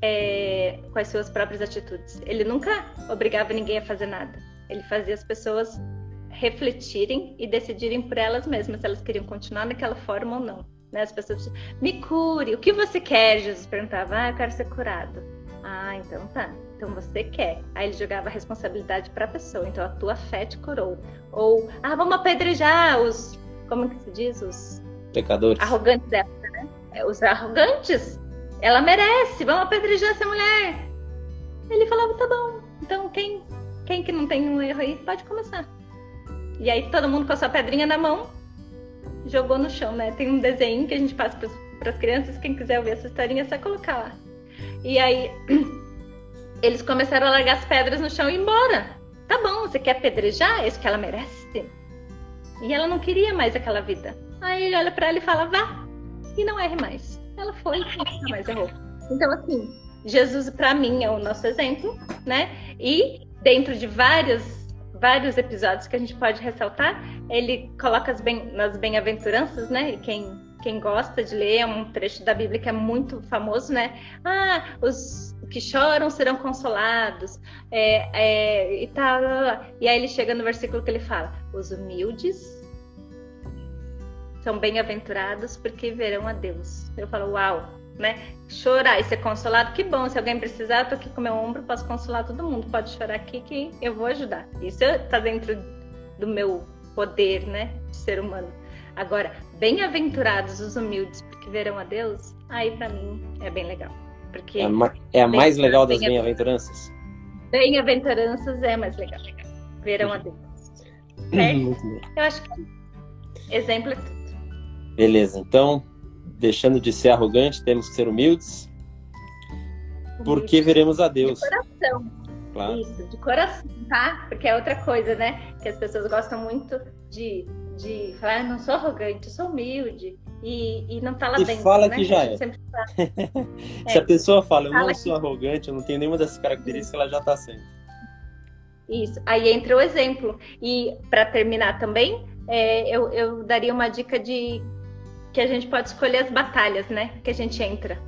Speaker 2: É, com as suas próprias atitudes. Ele nunca obrigava ninguém a fazer nada. Ele fazia as pessoas refletirem e decidirem por elas mesmas se elas queriam continuar naquela forma ou não. Né? As pessoas me cure, o que você quer? Jesus perguntava, ah, eu quero ser curado. Ah, então tá. Então você quer. Aí ele jogava a responsabilidade para a pessoa. Então a tua fé te curou. Ou, ah, vamos apedrejar os, como que se diz? Os
Speaker 1: pecadores.
Speaker 2: Arrogantes dela, né? É, os arrogantes. Ela merece, vamos apedrejar essa mulher. Ele falava, tá bom. Então quem, quem que não tem um erro aí, pode começar. E aí todo mundo com a sua pedrinha na mão jogou no chão, né? Tem um desenho que a gente passa para as crianças, quem quiser ouvir essa historinha é só colocar lá. E aí *clears throat* eles começaram a largar as pedras no chão e ir embora. Tá bom, você quer apedrejar? É isso que ela merece? E ela não queria mais aquela vida. Aí ele olha para ela e fala: vá e não erre mais. Ela foi e nunca mais errou. Então, assim, Jesus para mim é o nosso exemplo, né? E dentro de várias vários episódios que a gente pode ressaltar. Ele coloca as bem, nas bem-aventuranças, né? E quem, quem gosta de ler é um trecho da Bíblia que é muito famoso, né? Ah, os que choram serão consolados, é, é, e tal. E aí ele chega no versículo que ele fala: os humildes são bem-aventurados porque verão a Deus. Eu falo, uau, né? Chorar e ser consolado, que bom. Se alguém precisar, eu tô aqui com meu ombro, posso consolar todo mundo. Pode chorar aqui que eu vou ajudar. Isso tá dentro do meu poder, né? De ser humano. Agora, bem-aventurados os humildes, porque verão a Deus, aí para mim é bem legal. Porque
Speaker 1: é, a, é a mais legal das bem-aventuranças?
Speaker 2: Bem-aventuranças é mais legal. Verão a Deus. Certo? Muito bem. Eu acho que exemplo é.
Speaker 1: Beleza, então deixando de ser arrogante, temos que ser humildes. Porque veremos a Deus.
Speaker 2: De coração. Claro. Isso, de coração, tá? Porque é outra coisa, né? Que as pessoas gostam muito de, de falar, ah, não sou arrogante, sou humilde. E, e não tá lá
Speaker 1: e
Speaker 2: dentro.
Speaker 1: fala
Speaker 2: né?
Speaker 1: que já é. *laughs* Se é. a pessoa fala, eu não sou que... arrogante, eu não tenho nenhuma dessas características, ela já tá sendo.
Speaker 2: Isso. Aí entra o exemplo. E para terminar também, é, eu, eu daria uma dica de que a gente pode escolher as batalhas, né? Que a gente entra.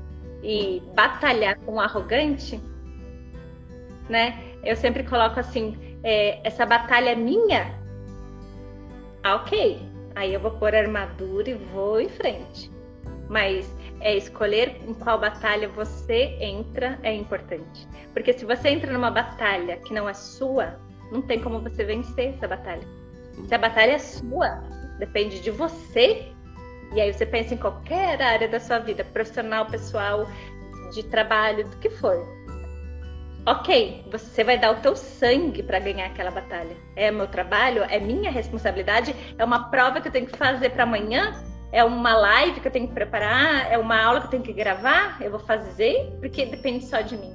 Speaker 2: E batalhar com um arrogante, né? Eu sempre coloco assim: é, essa batalha é minha? Ah, ok. Aí eu vou pôr armadura e vou em frente. Mas é escolher em qual batalha você entra é importante. Porque se você entra numa batalha que não é sua, não tem como você vencer essa batalha. Se a batalha é sua, depende de você e aí você pensa em qualquer área da sua vida, profissional, pessoal, de trabalho, do que for. Ok, você vai dar o teu sangue para ganhar aquela batalha. É meu trabalho, é minha responsabilidade, é uma prova que eu tenho que fazer para amanhã, é uma live que eu tenho que preparar, é uma aula que eu tenho que gravar, eu vou fazer, porque depende só de mim.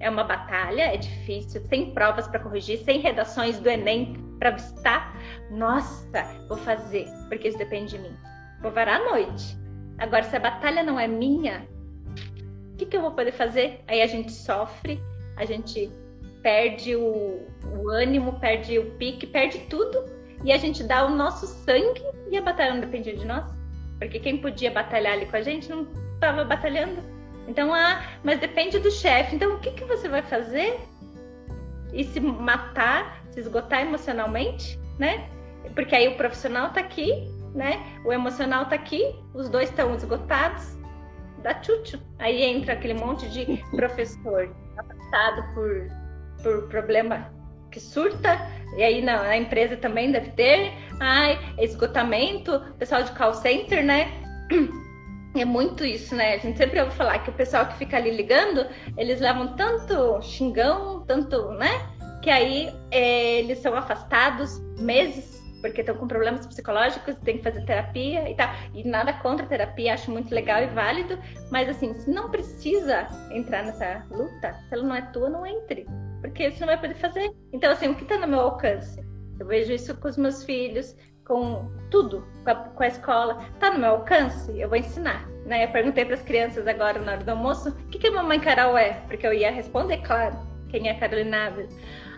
Speaker 2: É uma batalha, é difícil, sem provas para corrigir, sem redações do Enem para visitar. Nossa, vou fazer, porque isso depende de mim. Vou varar à noite. Agora, se a batalha não é minha, o que, que eu vou poder fazer? Aí a gente sofre, a gente perde o, o ânimo, perde o pique, perde tudo e a gente dá o nosso sangue e a batalha não dependia de nós. Porque quem podia batalhar ali com a gente não estava batalhando. Então, ah, mas depende do chefe. Então, o que, que você vai fazer? E se matar, se esgotar emocionalmente, né? Porque aí o profissional está aqui, né? O emocional está aqui, os dois estão esgotados, dá tchutchu. Aí entra aquele monte de *laughs* professor afastado por, por problema que surta, e aí na, na empresa também deve ter, ai, esgotamento, pessoal de call center, né? *clears throat* É muito isso, né? A gente sempre ouve falar que o pessoal que fica ali ligando, eles levam tanto xingão, tanto, né? Que aí é, eles são afastados meses porque estão com problemas psicológicos, tem que fazer terapia e tal. E nada contra a terapia, acho muito legal e válido, mas assim, se não precisa entrar nessa luta, se ela não é tua, não entre, porque você não vai poder fazer. Então, assim, o que está no meu alcance? Eu vejo isso com os meus filhos, com tudo, com a, com a escola. Tá no meu alcance? Eu vou ensinar. Né? Eu perguntei para as crianças agora na hora do almoço o que, que a mamãe Carol é, porque eu ia responder, claro, quem é Carolina Ávila.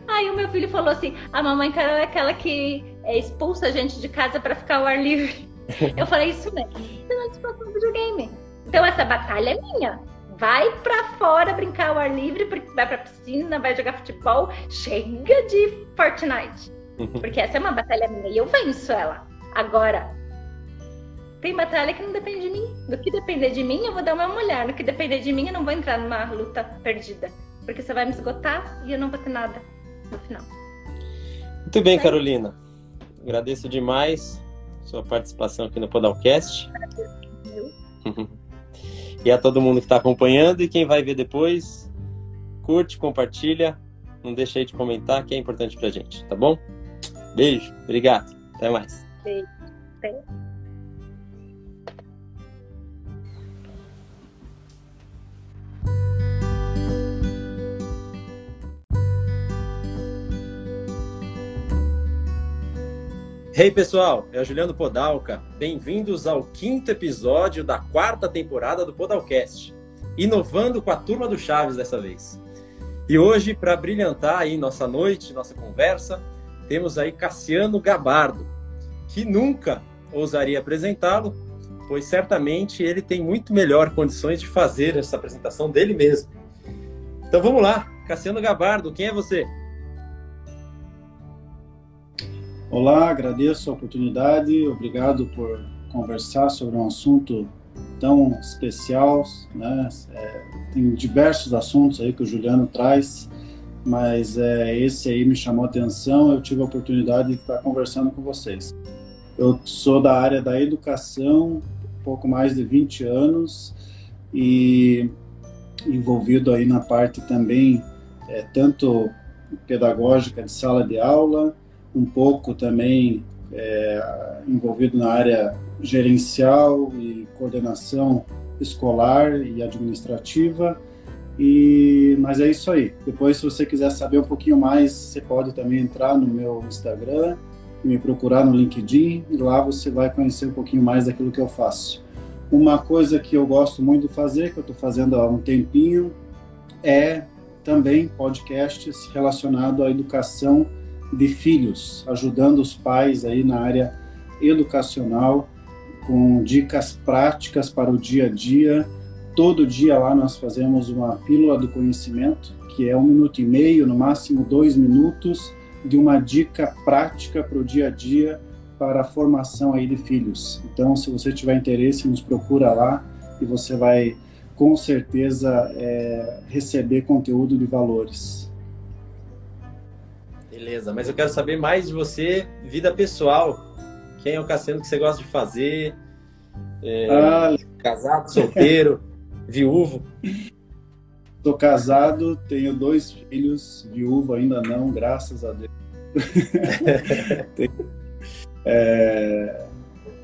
Speaker 2: Aí o meu filho falou assim: a mamãe Carol é aquela que é, expulsa a gente de casa para ficar ao ar livre. *laughs* Eu falei isso mesmo. Você não expulsa no videogame. Então essa batalha é minha. Vai para fora brincar ao ar livre, porque vai pra piscina, vai jogar futebol. Chega de Fortnite. Porque essa é uma batalha minha e eu venço ela. Agora, tem batalha que não depende de mim. Do que depender de mim, eu vou dar uma mulher. No que depender de mim, eu não vou entrar numa luta perdida. Porque você vai me esgotar e eu não vou ter nada no final.
Speaker 1: Muito bem, Carolina. Agradeço demais sua participação aqui no Podalcast. *laughs* e a todo mundo que está acompanhando e quem vai ver depois, curte, compartilha, não deixe aí de comentar que é importante pra gente, tá bom? Beijo, obrigado, até mais. Beijo. Até. Hey pessoal, é o Juliano Podalca. Bem-vindos ao quinto episódio da quarta temporada do Podalcast, inovando com a turma do Chaves dessa vez. E hoje, para brilhantar aí nossa noite, nossa conversa, temos aí Cassiano Gabardo, que nunca ousaria apresentá-lo, pois certamente ele tem muito melhor condições de fazer essa apresentação dele mesmo. Então vamos lá, Cassiano Gabardo, quem é você?
Speaker 3: Olá, agradeço a oportunidade, obrigado por conversar sobre um assunto tão especial, né? É, tem diversos assuntos aí que o Juliano traz, mas é, esse aí me chamou a atenção, eu tive a oportunidade de estar conversando com vocês. Eu sou da área da educação, pouco mais de 20 anos, e envolvido aí na parte também, é, tanto pedagógica de sala de aula, um pouco também é, envolvido na área gerencial e coordenação escolar e administrativa. E, mas é isso aí. Depois, se você quiser saber um pouquinho mais, você pode também entrar no meu Instagram e me procurar no LinkedIn. E lá você vai conhecer um pouquinho mais daquilo que eu faço. Uma coisa que eu gosto muito de fazer, que eu estou fazendo há um tempinho, é também podcasts relacionados à educação de filhos, ajudando os pais aí na área educacional com dicas práticas para o dia a dia. Todo dia lá nós fazemos uma pílula do conhecimento, que é um minuto e meio, no máximo dois minutos, de uma dica prática para o dia a dia para a formação aí de filhos. Então, se você tiver interesse, nos procura lá e você vai com certeza é, receber conteúdo de valores.
Speaker 1: Beleza, mas eu quero saber mais de você, vida pessoal. Quem é o Cassiano que você gosta de fazer? É, ah, casado, solteiro? *laughs* viúvo?
Speaker 3: Estou casado, tenho dois filhos, viúvo ainda não, graças a Deus. *laughs* é,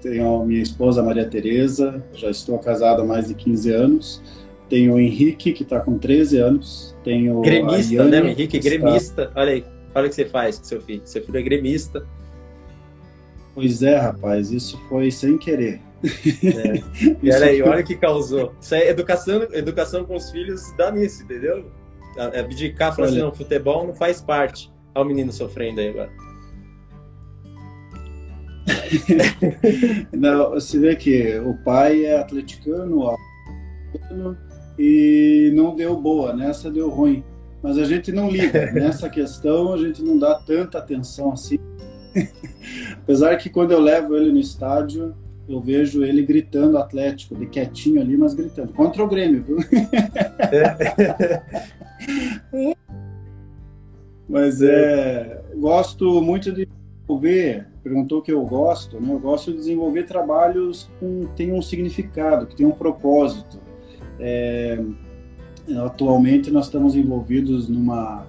Speaker 3: tenho a minha esposa Maria Tereza, já estou casado há mais de 15 anos. Tenho o Henrique, que está com 13 anos. Tenho
Speaker 1: gremista, Iane, né? O Henrique, gremista. Está... Olha aí, olha o que você faz com seu filho. Seu filho é gremista.
Speaker 3: Pois é, rapaz, isso foi sem querer.
Speaker 1: É. *laughs* E olha aí, olha o que causou. Isso é educação, educação com os filhos dá nisso, entendeu? Abdicar, falar assim, não, futebol não faz parte. Olha o menino sofrendo aí agora. *laughs*
Speaker 3: não, você vê que o pai é atleticano e não deu boa, nessa deu ruim. Mas a gente não liga. *laughs* Nessa questão a gente não dá tanta atenção assim. *laughs* Apesar que quando eu levo ele no estádio, eu vejo ele gritando Atlético, de quietinho ali, mas gritando. Contra o Grêmio, viu? *laughs* mas é. Gosto muito de desenvolver, perguntou que eu gosto, né? Eu gosto de desenvolver trabalhos que têm um significado, que têm um propósito. É, atualmente nós estamos envolvidos numa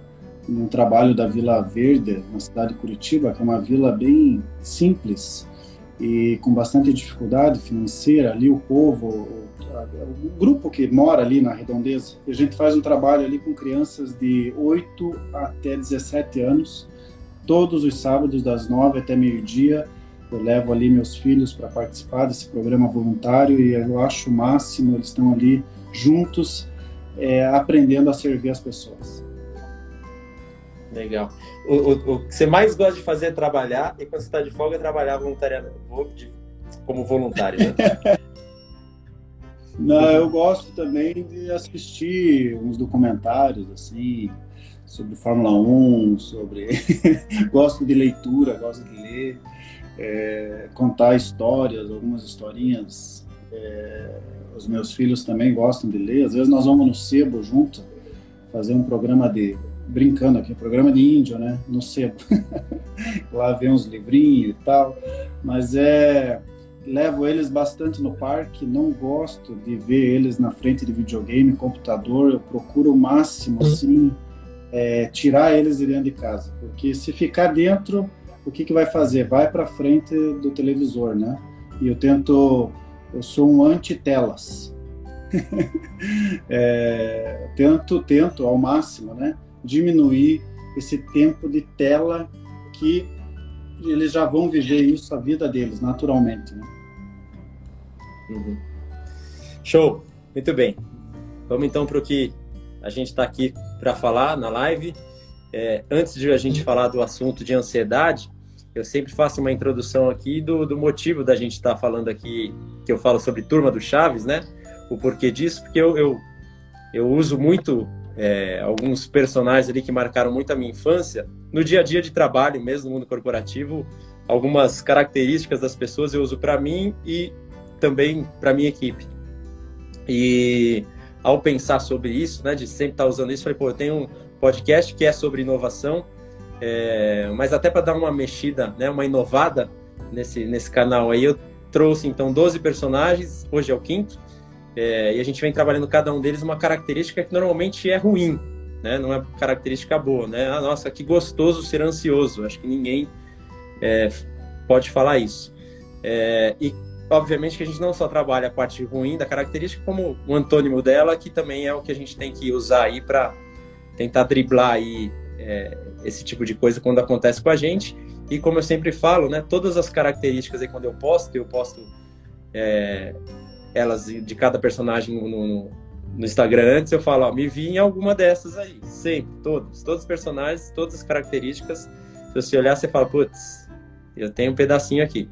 Speaker 3: num trabalho da Vila Verde, na cidade de Curitiba, que é uma vila bem simples e com bastante dificuldade financeira. Ali o povo, o, grupo que mora ali na redondeza, a gente faz um trabalho ali com crianças de 8 até 17 anos, todos os sábados das 9 até meio-dia. Eu levo ali meus filhos para participar desse programa voluntário e eu acho o máximo, eles estão ali juntos, é, aprendendo a servir as pessoas.
Speaker 1: Legal. O, o, o, que você mais gosta de fazer é trabalhar, e quando você está de folga, é trabalhar voluntariamente, como voluntário, né? *laughs*
Speaker 3: Não, eu gosto também de assistir uns documentários, assim, sobre Fórmula 1, sobre... *laughs* gosto de leitura, gosto de ler, é, contar histórias, algumas historinhas. É, os meus filhos também gostam de ler. Às vezes nós vamos no sebo junto, fazer um programa de brincando aqui, programa de índio, né? No sebo. *laughs* Lá vem uns livrinhos e tal. Mas é. Levo eles bastante no parque, não gosto de ver eles na frente de videogame, computador. Eu procuro o máximo, uhum. assim, é, tirar eles de dentro de casa. Porque se ficar dentro, o que, que vai fazer? Vai para frente do televisor, né? E eu tento. Eu sou um anti-telas. *laughs* é, tento, tento ao máximo, né? diminuir esse tempo de tela que eles já vão viver isso a vida deles naturalmente. Né?
Speaker 1: Uhum. Show, muito bem. Vamos então para o que a gente está aqui para falar na live. É, antes de a gente falar do assunto de ansiedade, eu sempre faço uma introdução aqui do, do motivo da gente estar tá falando aqui, que eu falo sobre turma do Chaves, né? O porquê disso, porque eu, eu, eu uso muito é, alguns personagens ali que marcaram muito a minha infância, no dia a dia de trabalho, mesmo no mundo corporativo, algumas características das pessoas eu uso para mim e também para minha equipe. E ao pensar sobre isso, né, de sempre estar tá usando isso, falei, pô, eu tenho um podcast que é sobre inovação, é, mas até para dar uma mexida, né, uma inovada nesse, nesse canal aí, eu trouxe então 12 personagens, hoje é o quinto, é, e a gente vem trabalhando cada um deles uma característica que normalmente é ruim, né? Não é característica boa, né? Ah, nossa, que gostoso ser ansioso. Acho que ninguém é, pode falar isso. É, e obviamente que a gente não só trabalha a parte ruim da característica, como o antônimo dela, que também é o que a gente tem que usar aí para tentar driblar aí é, esse tipo de coisa quando acontece com a gente. E como eu sempre falo, né? Todas as características aí quando eu posto, eu posto é, elas de cada personagem no, no, no Instagram antes, eu falo, ó, me vi em alguma dessas aí, sempre, todos, todos os personagens, todas as características. Se você olhar, você fala, putz, eu tenho um pedacinho aqui.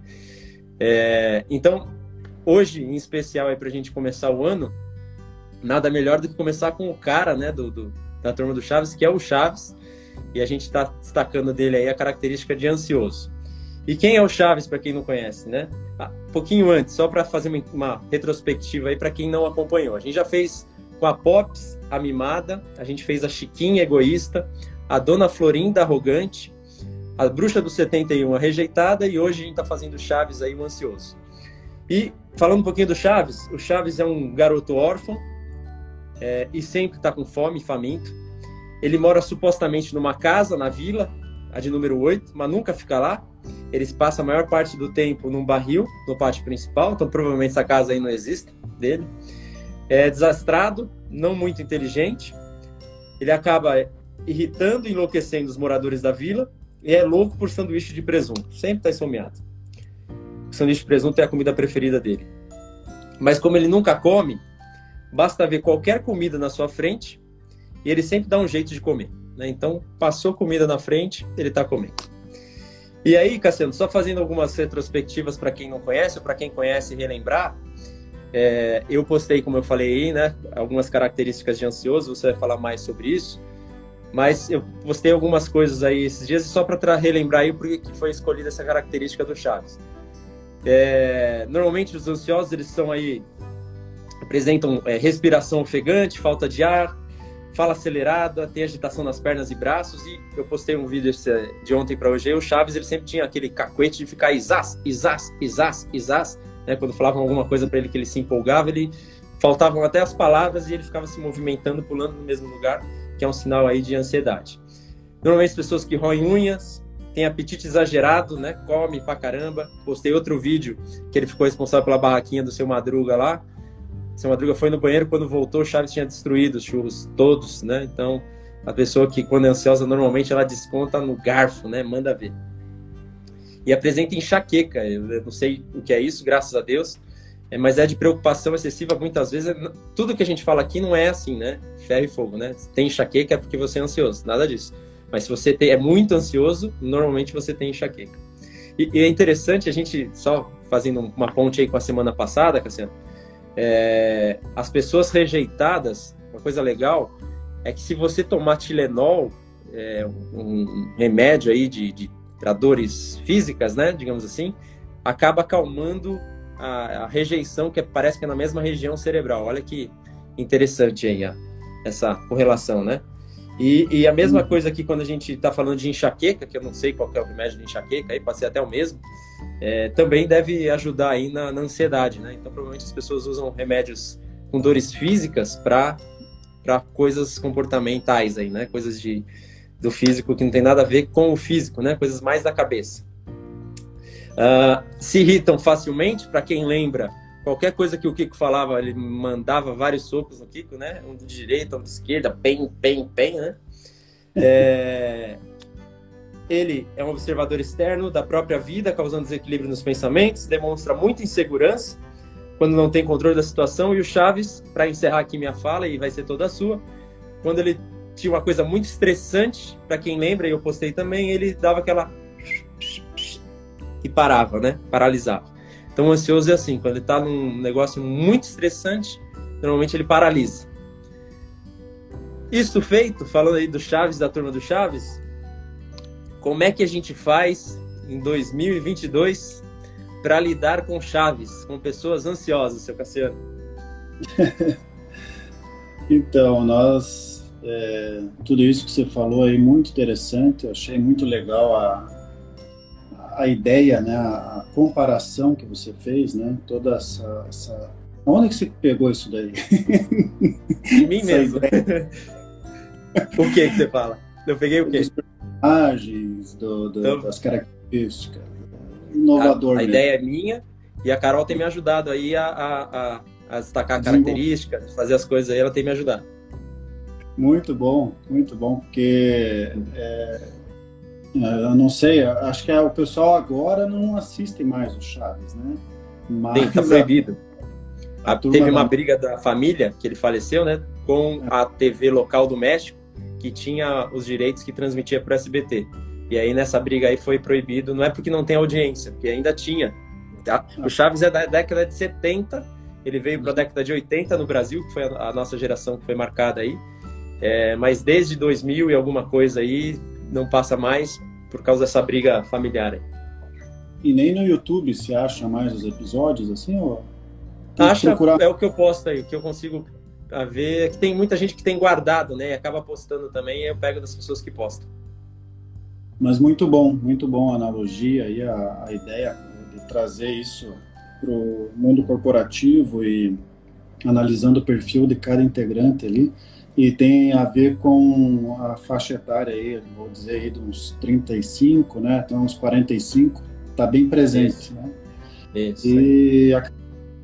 Speaker 1: É, então, hoje, em especial, aí pra gente começar o ano, nada melhor do que começar com o cara, né, do, do da turma do Chaves, que é o Chaves, e a gente está destacando dele aí a característica de ansioso. E quem é o Chaves, para quem não conhece, né? Ah, um pouquinho antes, só para fazer uma, uma, retrospectiva aí para quem não acompanhou. A gente já fez com a Pops, a Mimada, a gente fez a Chiquinha Egoísta, a Dona Florinda Arrogante, a Bruxa do 71, a Rejeitada, e hoje a gente está fazendo Chaves aí, o Ansioso. E falando um pouquinho do Chaves, o Chaves é um garoto órfão, é, e sempre está com fome, faminto. Ele mora supostamente numa casa na vila, a de número 8, mas nunca fica lá. Eles passam a maior parte do tempo num barril, no pátio principal, então provavelmente essa casa aí não existe dele. É desastrado, não muito inteligente. Ele acaba irritando e enlouquecendo os moradores da vila e é louco por sanduíche de presunto. Sempre está esfomeado. O sanduíche de presunto é a comida preferida dele. Mas como ele nunca come, basta ver qualquer comida na sua frente e ele sempre dá um jeito de comer. Né? Então, passou comida na frente, ele está comendo. E aí, Cassiano, só fazendo algumas retrospectivas para quem não conhece, ou para quem conhece relembrar, é, eu postei, como eu falei aí, né, algumas características de ansioso, você vai falar mais sobre isso, mas eu postei algumas coisas aí esses dias só para relembrar aí por que foi escolhida essa característica do Chaves. É, normalmente os ansiosos eles são aí apresentam é, respiração ofegante, falta de ar, fala acelerada, tem agitação nas pernas e braços. E eu postei um vídeo de ontem para hoje. E o Chaves ele sempre tinha aquele cacuete de ficar isás, isás, isás, isás. Né? Quando falavam alguma coisa para ele que ele se empolgava, ele faltavam até as palavras e ele ficava se movimentando, pulando no mesmo lugar, que é um sinal aí de ansiedade. Normalmente as pessoas que roem unhas, têm apetite exagerado, né? Come pra caramba. Postei outro vídeo que ele ficou responsável pela barraquinha do seu Madruga lá. Seu Madruga foi no banheiro, quando voltou, o Chaves tinha destruído os churros todos, né? Então, a pessoa que, quando é ansiosa, normalmente ela desconta no garfo, né? Manda ver. E apresenta enxaqueca. Eu não sei o que é isso, graças a Deus. É, mas é de preocupação excessiva muitas vezes. Tudo que a gente fala aqui não é assim, né? Ferro e fogo, né? Tem enxaqueca é porque você é ansioso, nada disso. Mas se você é muito ansioso, normalmente você tem enxaqueca. E, é interessante a gente, só fazendo uma ponte aí com a semana passada, Cassiano, é, as pessoas rejeitadas, uma coisa legal é que se você tomar Tilenol, é, um remédio aí de, de para dores físicas, né, digamos assim, acaba acalmando a, a, rejeição que parece que é na mesma região cerebral. Olha que interessante aí a, essa correlação, né? E, e, a mesma coisa aqui quando a gente está falando de enxaqueca, que eu não sei qual é o remédio de enxaqueca, aí ser até o mesmo, é, também deve ajudar aí na, na, ansiedade, né? Então, provavelmente as pessoas usam remédios com dores físicas para coisas comportamentais aí, né? Coisas de, do físico que não tem nada a ver com o físico, né? Coisas mais da cabeça. Uh, se irritam facilmente, para quem lembra, qualquer coisa que o Kiko falava, ele mandava vários socos no Kiko, né? Um de direita, um de esquerda, bem, bem, bem, né? *laughs* É... Ele é um observador externo da própria vida, causando desequilíbrio nos pensamentos, demonstra muita insegurança quando não tem controle da situação. E o Chaves, para encerrar aqui minha fala, e vai ser toda sua, quando ele tinha uma coisa muito estressante, para quem lembra, e eu postei também, ele dava aquela. e parava, né? Paralisava. Então, o ansioso é assim: quando ele está num negócio muito estressante, normalmente ele paralisa. Isso feito, falando aí do Chaves, da turma do Chaves, como é que a gente faz em 2022 para lidar com chaves, com pessoas ansiosas, seu Cassiano? *laughs*
Speaker 3: então, nós é, tudo isso que você falou aí muito interessante, eu achei muito legal a, a ideia, né, a, comparação que você fez, né, toda essa, essa... onde que você pegou isso daí?
Speaker 1: Em mim *laughs* mesmo. *laughs* o que que você fala? Eu peguei o quê?
Speaker 3: personagens, do, do, então, das características. Inovador.
Speaker 1: A, a ideia é minha e a Carol tem me ajudado aí a, a, a destacar características, fazer as coisas aí, ela tem me ajudado.
Speaker 3: Muito bom, muito bom, porque é, eu não sei, acho que o pessoal agora não assiste mais o Chaves, né?
Speaker 1: Mas Sim, tá proibido. A, teve uma briga da família, que ele faleceu, né? Com a TV local do México que tinha os direitos que transmitia para o SBT. E aí nessa briga aí foi proibido, não é porque não tem audiência, porque ainda tinha. Tá? O Chaves é da década de 70, ele veio para a década de 80 no Brasil, que foi a, nossa geração que foi marcada aí. É, mas desde 2000 e alguma coisa aí não passa mais por causa dessa briga familiar.
Speaker 3: E nem no YouTube se acha mais os episódios assim? Ou...
Speaker 1: Acha, procurar... é o que eu posto aí, o que eu consigo a ver que tem muita gente que tem guardado, né? E acaba postando também, e eu pego das pessoas que postam.
Speaker 3: Mas muito bom, muito bom a analogia e a, a ideia de trazer isso para o mundo corporativo e analisando o perfil de cada integrante ali, e tem a ver com a faixa etária aí, vou dizer aí de uns 35, né, até uns 45, está bem presente, Isso. né? Isso. E,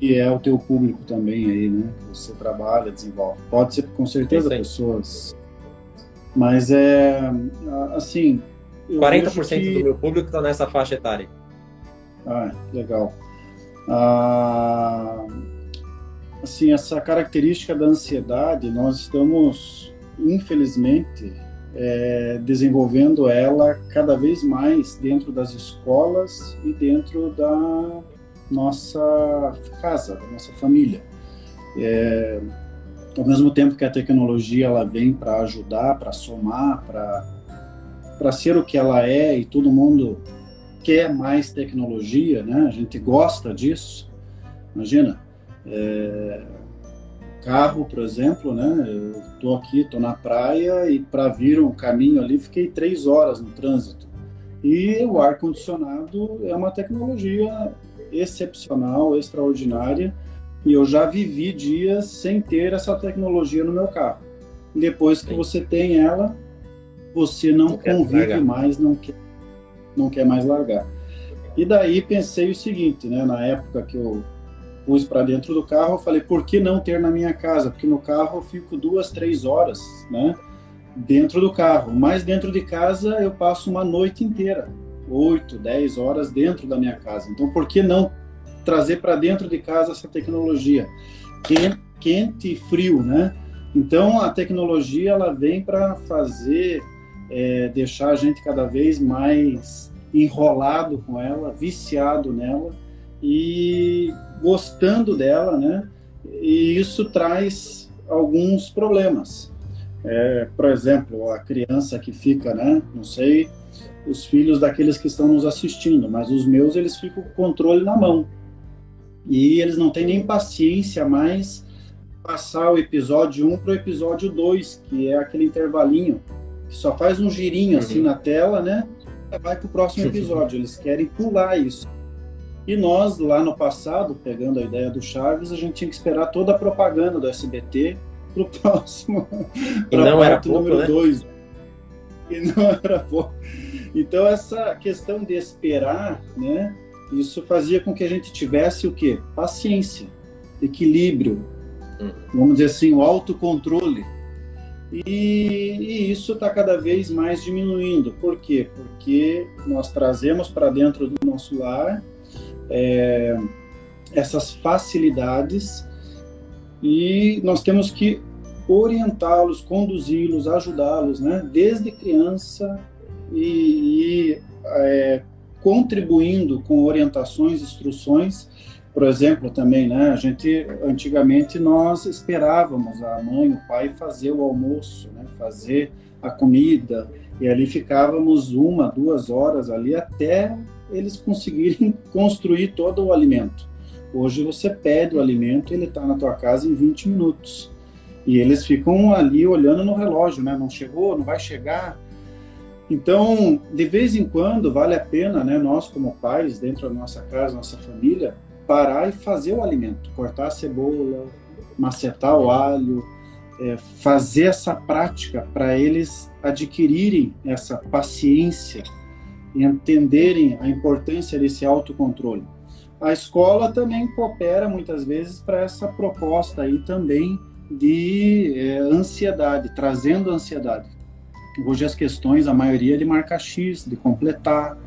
Speaker 3: e é o teu público também aí, né? Você trabalha, desenvolve. Pode ser com certeza pessoas, mas é assim.
Speaker 1: 40% que... do meu público está nessa faixa etária.
Speaker 3: Ah, legal. Ah, assim, essa característica da ansiedade, nós estamos, infelizmente, é, desenvolvendo ela cada vez mais dentro das escolas e dentro da nossa casa, da nossa família. É, ao mesmo tempo que a tecnologia ela vem para ajudar, para somar, para ser o que ela é e todo mundo quer mais tecnologia, né? A gente gosta disso. Imagina, é, carro, por exemplo, né? Eu tô aqui, tô na praia e para vir um caminho ali fiquei três horas no trânsito. E o ar condicionado é uma tecnologia excepcional, extraordinária. E eu já vivi dias sem ter essa tecnologia no meu carro. Depois que Sim. você tem ela, você não, não convive mais, não quer não quer mais largar. E daí pensei o seguinte, né? Na época que eu pus para dentro do carro, eu falei, por que não ter na minha casa? Porque no carro eu fico duas, três horas, né? Dentro do carro. Mas dentro de casa eu passo uma noite inteira, oito, dez horas dentro da minha casa. Então, por que não trazer para dentro de casa essa tecnologia? Quente e frio, né? Então, a tecnologia ela vem para fazer é, deixar a gente cada vez mais enrolado com ela, viciado nela e gostando dela, né? E isso traz alguns problemas. É, por exemplo, a criança que fica, né? Não sei os filhos daqueles que estão nos assistindo, mas os meus eles ficam com o controle na mão e eles não têm nem paciência mais passar o episódio 1 para o episódio 2, que é aquele intervalinho que só faz um girinho assim uhum. na tela, né? Vai para o próximo *laughs* episódio. Eles querem pular isso. E nós, lá no passado, pegando a ideia do Chaves, a gente tinha que esperar toda a propaganda do SBT para o *laughs* próximo.
Speaker 1: E não era pouco, número né?
Speaker 3: Dois. E não era pouco. Então, essa questão de esperar, né? Isso fazia com que a gente tivesse o quê? Paciência, equilíbrio, hum. vamos dizer assim, o autocontrole e, e isso está cada vez mais diminuindo. Por quê? Porque nós trazemos para dentro do nosso lar é, essas facilidades e nós temos que orientá-los, conduzi-los, ajudá-los, né? Desde criança e, e é, contribuindo com orientações, instruções por exemplo, também, né? A gente antigamente nós esperávamos a mãe, o pai fazer o almoço, né? Fazer a comida e ali ficávamos uma, duas horas ali até eles conseguirem *laughs* construir todo o alimento. Hoje você pede o alimento, ele está na tua casa em 20 minutos. E eles ficam ali olhando no relógio, né? Não chegou, não vai chegar. Então, de vez em quando, vale a pena, né? Nós, como pais, dentro da nossa casa, nossa família, parar e fazer o alimento, cortar a cebola, macetar o alho, é, fazer essa prática para eles adquirirem essa paciência entenderem a importância desse autocontrole. A escola também coopera muitas vezes para essa proposta aí também de é, ansiedade, trazendo ansiedade. Hoje as questões, a maioria é de marca X, de completar.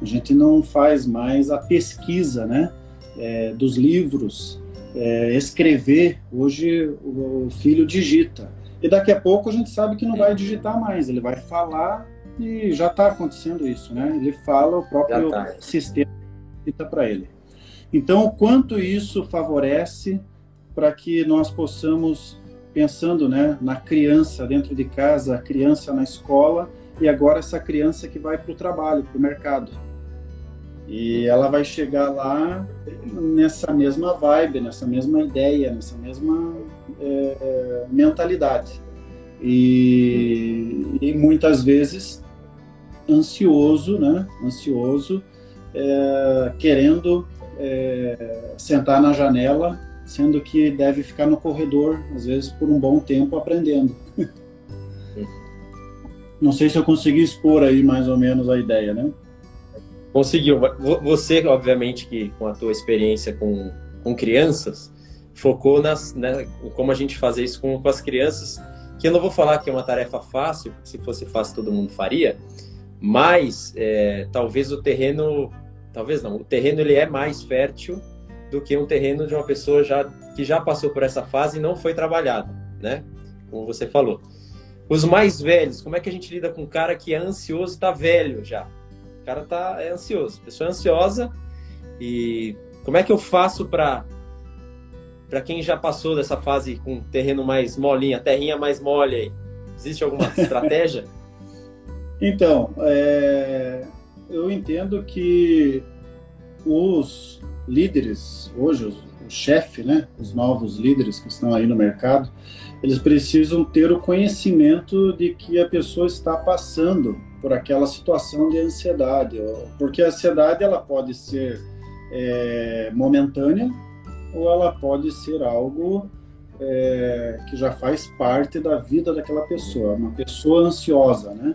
Speaker 3: A gente não faz mais a pesquisa, né? é, dos livros, é, escrever. Hoje o filho digita. E daqui a pouco a gente sabe que não vai digitar mais, ele vai falar e já está acontecendo isso, né? Ele fala, o próprio tá. sistema digita para ele. Então, o quanto isso favorece para que nós possamos, pensando né, na criança dentro de casa, a criança na escola e agora essa criança que vai para o trabalho, para o mercado e ela vai chegar lá nessa mesma vibe, nessa mesma ideia, nessa mesma é, mentalidade. E, e, muitas vezes ansioso, né? Ansioso, é, querendo é, sentar na janela sendo que deve ficar no corredor, às vezes por um bom tempo, aprendendo. *laughs* Não sei se eu consegui expor aí mais ou menos a ideia, né?
Speaker 1: Conseguiu. Você, obviamente, que com a tua experiência com, com crianças, focou nas, né, como a gente fazer isso com, com as crianças, que eu não vou falar que é uma tarefa fácil, se fosse fácil todo mundo faria, mas é, talvez o terreno, talvez não, o terreno ele é mais fértil do que um terreno de uma pessoa já que já passou por essa fase e não foi trabalhado, né? Como você falou. Os mais velhos, como é que a gente lida com um cara que é ansioso e está velho já? O cara tá é ansioso, a pessoa é ansiosa e como é que eu faço para para quem já passou dessa fase com terreno mais molinha, terrinha mais mole aí? Existe alguma *laughs* estratégia?
Speaker 3: Então, é, eu entendo que os líderes, hoje, o, o chefe, né, os novos líderes que estão aí no mercado, eles precisam ter o conhecimento de que a pessoa está passando por aquela situação de ansiedade, porque a ansiedade ela pode ser é, momentânea ou ela pode ser algo é, que já faz parte da vida daquela pessoa, uma pessoa ansiosa, né?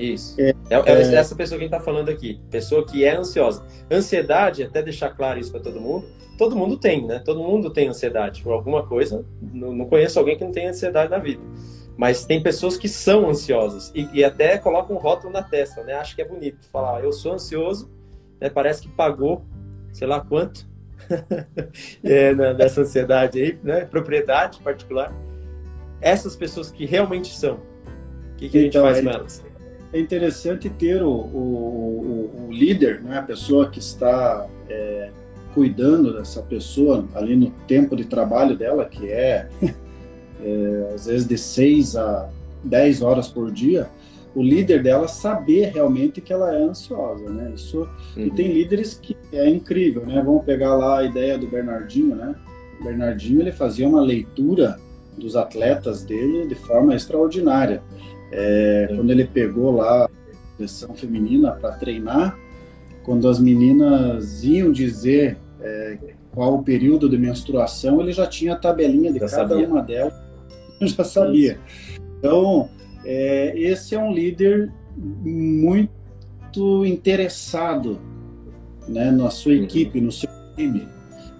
Speaker 1: Isso. É, é, é essa pessoa que a gente está falando aqui, pessoa que é ansiosa. Ansiedade, até deixar claro isso para todo mundo, todo mundo tem, né? Todo mundo tem ansiedade por alguma coisa. Não, não conheço alguém que não tem ansiedade na vida. Mas tem pessoas que são ansiosas e, e até colocam um rótulo na testa, né? Acho que é bonito falar, eu sou ansioso, né? Parece que pagou, sei lá quanto, *laughs* é, nessa ansiedade aí, né? Propriedade particular. Essas pessoas que realmente são, o que, que a gente então, faz é, com elas?
Speaker 3: É interessante ter o, o, o, o líder, né? A pessoa que está é, cuidando dessa pessoa ali no tempo de trabalho dela, que é, *laughs* é às vezes de 6 a 10 horas por dia, o líder dela saber realmente que ela é ansiosa, né? Isso uhum. e tem líderes que é incrível, né? Vamos pegar lá a ideia do Bernardinho, né? O Bernardinho ele fazia uma leitura dos atletas dele de forma extraordinária. É. Quando ele pegou lá a seleção feminina para treinar, quando as meninas iam dizer é, qual o período de menstruação, ele já tinha a tabelinha de já cada sabia. uma delas, *laughs* já sabia. Então, é, esse é um líder muito interessado né, na sua uhum. equipe, no seu time.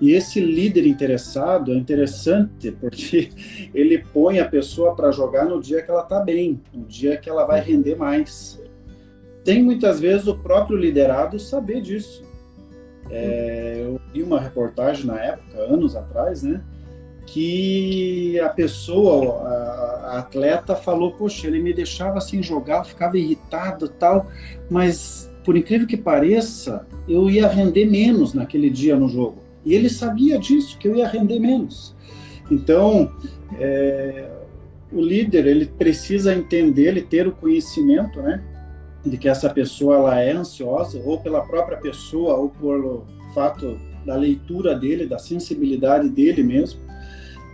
Speaker 3: E esse líder interessado é interessante porque *laughs* ele põe a pessoa para jogar no dia que ela está bem, no dia que ela vai render mais. Tem muitas vezes o próprio liderado saber disso. É, eu vi uma reportagem na época, anos atrás, né? Que a pessoa, a, a atleta, falou: Poxa, ele me deixava sem jogar, ficava irritado tal, mas por incrível que pareça, eu ia render menos naquele dia no jogo. E ele sabia disso, que eu ia render menos. Então, é, o líder ele precisa entender, ele ter o conhecimento, né? de que essa pessoa ela é ansiosa, ou pela própria pessoa, ou pelo fato da leitura dele, da sensibilidade dele mesmo.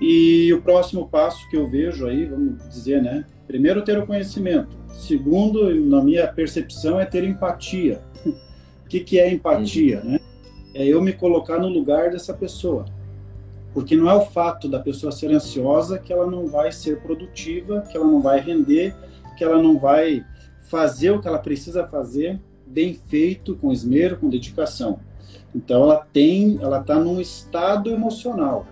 Speaker 3: E o próximo passo que eu vejo aí, vamos dizer, né? Primeiro, ter o conhecimento. Segundo, na minha percepção, é ter empatia. *laughs* o que, que é empatia, uhum. né? É eu me colocar no lugar dessa pessoa. Porque não é o fato da pessoa ser ansiosa que ela não vai ser produtiva, que ela não vai render, que ela não vai fazer o que ela precisa fazer bem feito, com esmero, com dedicação. Então ela tem, ela está num estado emocional.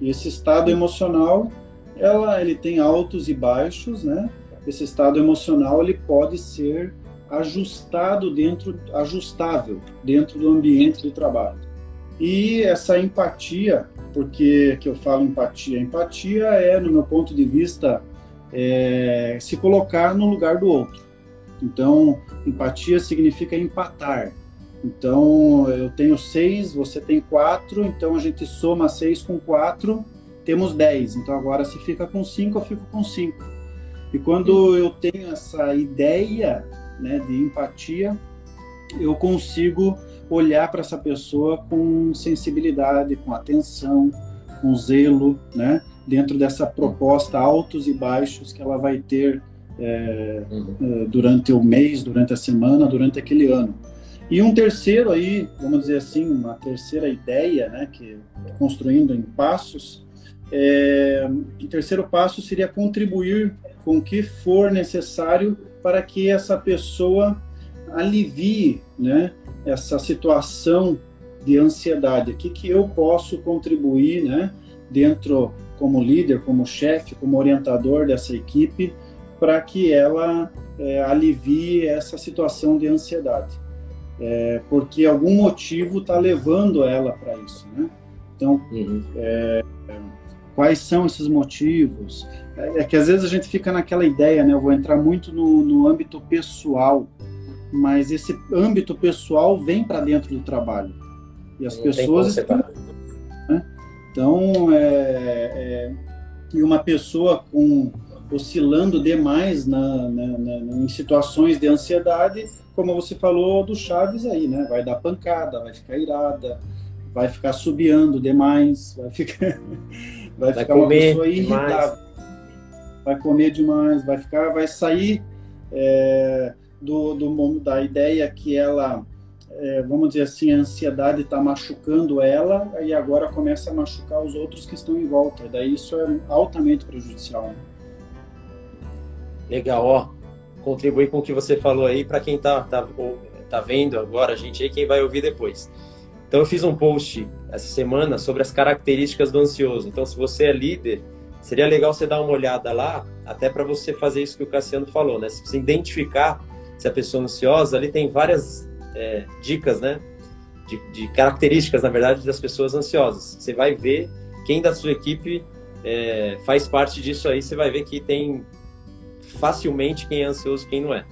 Speaker 3: E esse estado emocional, ela, ele tem altos e baixos, né? Esse estado emocional ele pode ser ajustado dentro, ajustável dentro do ambiente de trabalho. E essa empatia, porque que eu falo empatia, empatia é, no meu ponto de vista, é, se colocar no lugar do outro. Então, empatia significa empatar. Então, eu tenho seis, você tem quatro, então a gente soma seis com quatro, temos dez. Então, agora se fica com cinco, eu fico com cinco. E quando eu tenho essa ideia né, de empatia, eu consigo olhar para essa pessoa com sensibilidade, com atenção, com zelo, né, dentro dessa proposta altos e baixos que ela vai ter é, uhum. É, durante o mês, durante a semana, durante aquele ano. E um terceiro aí, vamos dizer assim, uma terceira ideia, né, que construindo em passos, é, o terceiro passo seria contribuir com o que for necessário para que essa pessoa alivie, né, essa situação de ansiedade. O que, que eu posso contribuir, né, dentro como líder, como chefe, como orientador dessa equipe, para que ela é, alivie essa situação de ansiedade é, porque algum motivo está levando ela para isso, né? Então, uhum. é, quais são esses motivos? É, é, que às vezes a gente fica naquela ideia, né? Eu vou entrar muito no, no âmbito pessoal, mas esse âmbito pessoal vem para dentro do trabalho e as Não pessoas estão, né? então é, é, e uma pessoa com oscilando demais na, na, na, em situações de ansiedade como você falou do Chaves aí, né? Vai dar pancada, vai ficar irada, vai ficar subiando demais, vai ficar, *laughs* vai, vai ficar uma pessoa irritável, vai comer demais, vai ficar, vai sair é, do, do, da ideia que ela, é, vamos dizer assim, a ansiedade está machucando ela e agora começa a machucar os outros que estão em volta. Daí isso é altamente prejudicial. Né?
Speaker 1: Legal, ó contribuir com o que você falou aí para quem está tá, tá vendo agora a gente aí, quem vai ouvir depois. Então eu fiz um post essa semana sobre as características do ansioso. Então se você é líder, seria legal você dar uma olhada lá, até para você fazer isso que o Cassiano falou, né? Se você identificar se a pessoa é ansiosa, ali tem várias é, dicas, né? De, de, características, na verdade, das pessoas ansiosas. Você vai ver quem da sua equipe é, faz parte disso aí, você vai ver que tem facilmente quem é ansioso e quem não é.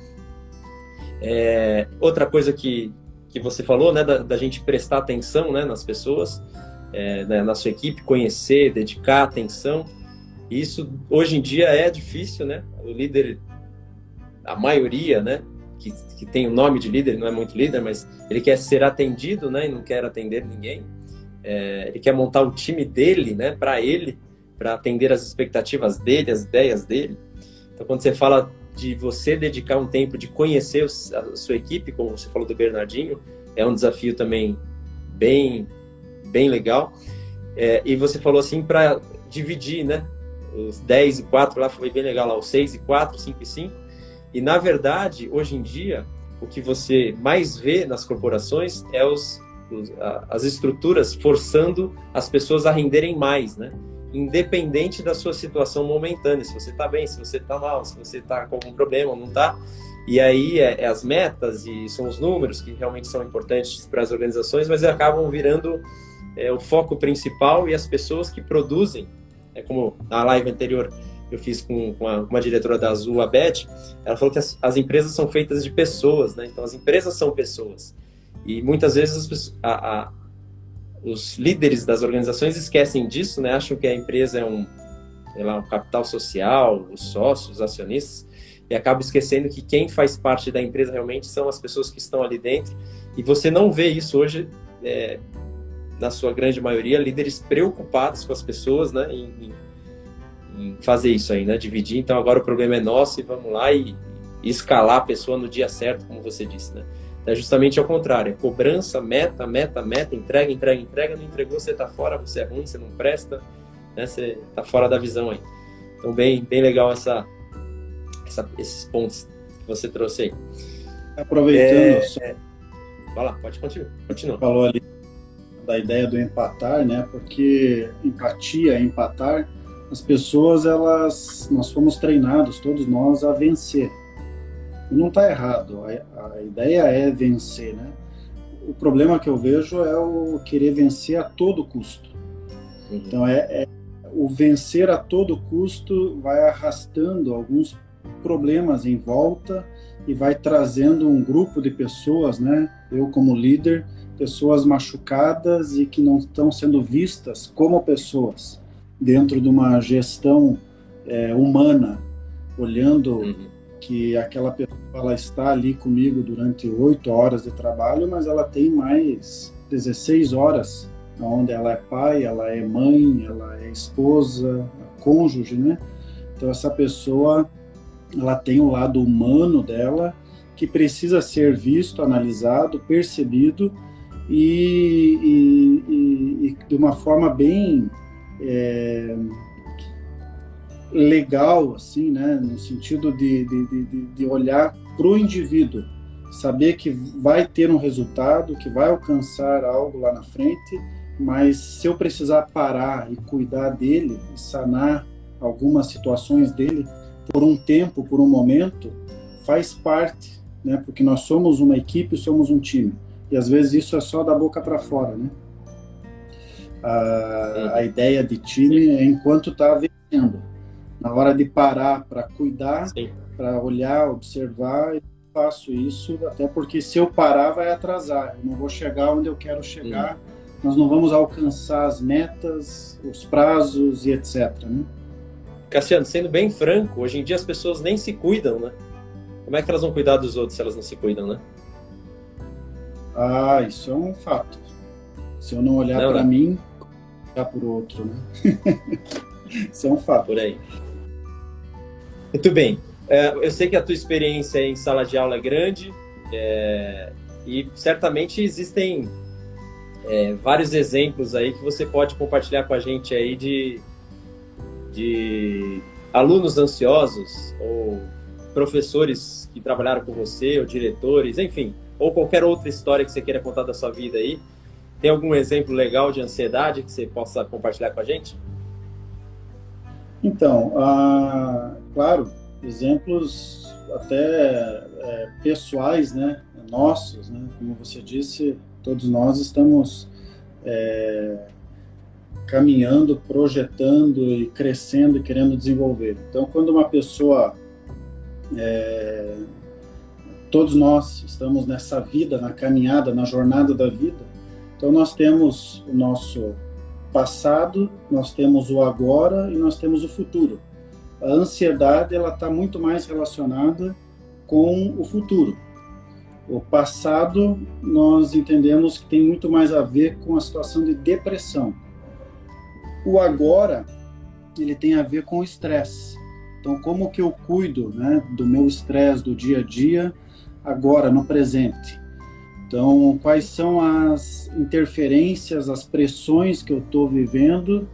Speaker 1: é. outra coisa que, que você falou, né, da, da gente prestar atenção né, nas pessoas, é, né, na sua equipe, conhecer, dedicar atenção. Isso hoje em dia é difícil, né? O líder, a maioria, né, que, que tem o nome de líder, não é muito líder, mas ele quer ser atendido, né, e não quer atender ninguém. É, ele quer montar o time dele, né, para ele, para atender as expectativas dele, as ideias dele. Então, quando você fala de você dedicar um tempo de conhecer a sua equipe, como você falou do Bernardinho, é um desafio também bem, bem legal. É, e você falou assim para dividir, né? Os 10 e 4 lá foi bem legal lá, os 6 e 4, 5 e 5. E na verdade, hoje em dia, o que você mais vê nas corporações é os, os as estruturas forçando as pessoas a renderem mais, né? Independente da sua situação momentânea, se você está bem, se você está mal, se você está com algum problema não está. E aí é, é, as metas e são os números que realmente são importantes para as organizações, mas acabam virando é, o foco principal e as pessoas que produzem. É como na live anterior eu fiz com, com uma diretora da Azul, a Beth, ela falou que as, as, empresas são feitas de pessoas, né? Então as empresas são pessoas. E muitas vezes a, a os líderes das organizações esquecem disso, né? Acham que a empresa é um, lá, um capital social, os sócios, os acionistas, e acabam esquecendo que quem faz parte da empresa realmente são as pessoas que estão ali dentro. E você não vê isso hoje, é, na sua grande maioria, líderes preocupados com as pessoas, né? Em, em, fazer isso aí, né? Dividir. Então agora o problema é nosso e vamos lá e, e escalar a pessoa no dia certo, como você disse, né? É justamente ao contrário, é cobrança, meta, meta, meta, entrega, entrega, entrega, não entregou, você está fora, você é ruim, você não presta, né? você está fora da visão aí. Então, bem, bem legal essa, essa, esses pontos que você trouxe aí.
Speaker 3: Aproveitando, é, só...
Speaker 1: é... vai lá, pode continuar. Continua.
Speaker 3: Falou ali da ideia do empatar, né? Porque empatia, empatar, as pessoas, elas, nós fomos treinados, todos nós, a vencer não está errado. A, a, ideia é vencer, né? O problema que eu vejo é o querer vencer a todo custo. Uhum. Então é, é, o vencer a todo custo vai arrastando alguns problemas em volta e vai trazendo um grupo de pessoas, né? Eu como líder, pessoas machucadas e que não estão sendo vistas como pessoas dentro de uma gestão é, humana, olhando uhum que aquela pessoa ela está ali comigo durante oito horas de trabalho, mas ela tem mais 16 horas, onde ela é pai, ela é mãe, ela é esposa, cônjuge, né? Então essa pessoa ela tem o lado humano dela que precisa ser visto, analisado, percebido e, e, e, e de uma forma bem é, legal, assim, né, no sentido de, de, de, de olhar para o indivíduo, saber que vai ter um resultado, que vai alcançar algo lá na frente, mas se eu precisar parar e cuidar dele, sanar algumas situações dele por um tempo, por um momento, faz parte, né? Porque nós somos uma equipe, somos um time. E às vezes isso é só da boca para fora, né? A, a, ideia de time é enquanto está vencendo. Na hora de parar para cuidar, para olhar, observar, eu faço isso, até porque se eu parar vai atrasar. Eu não vou chegar onde eu quero chegar. Sim. Nós não vamos alcançar as metas, os prazos e etc. Né?
Speaker 1: Cassiano, sendo bem franco, hoje em dia as pessoas nem se cuidam, né? Como é que elas vão cuidar dos outros se elas não se cuidam, né?
Speaker 3: Ah, isso é um fato. Se eu não olhar para né? mim, olhar para o outro, né? *laughs* isso é um fato.
Speaker 1: Por aí. Muito bem. É, eu sei que a tua experiência em sala de aula é grande é, e certamente existem é, vários exemplos aí que você pode compartilhar com a gente aí de de alunos ansiosos ou professores que trabalharam com você, ou diretores, enfim, ou qualquer outra história que você queira contar da sua vida aí. Tem algum exemplo legal de ansiedade que você possa compartilhar com a gente?
Speaker 3: Então, ah, claro, exemplos até é, pessoais, né, nossos, né, como você disse, todos nós estamos é, caminhando, projetando e crescendo e querendo desenvolver. Então, quando uma pessoa, é, todos nós estamos nessa vida, na caminhada, na jornada da vida, então nós temos o nosso passado, nós temos o agora e nós temos o futuro. A ansiedade ela está muito mais relacionada com o futuro. O passado nós entendemos que tem muito mais a ver com a situação de depressão o agora, ele tem a ver com o estresse. Então, como que eu cuido né, do meu estresse do dia a dia, agora, no presente? Então, quais são as interferências, as pressões que eu estou vivendo,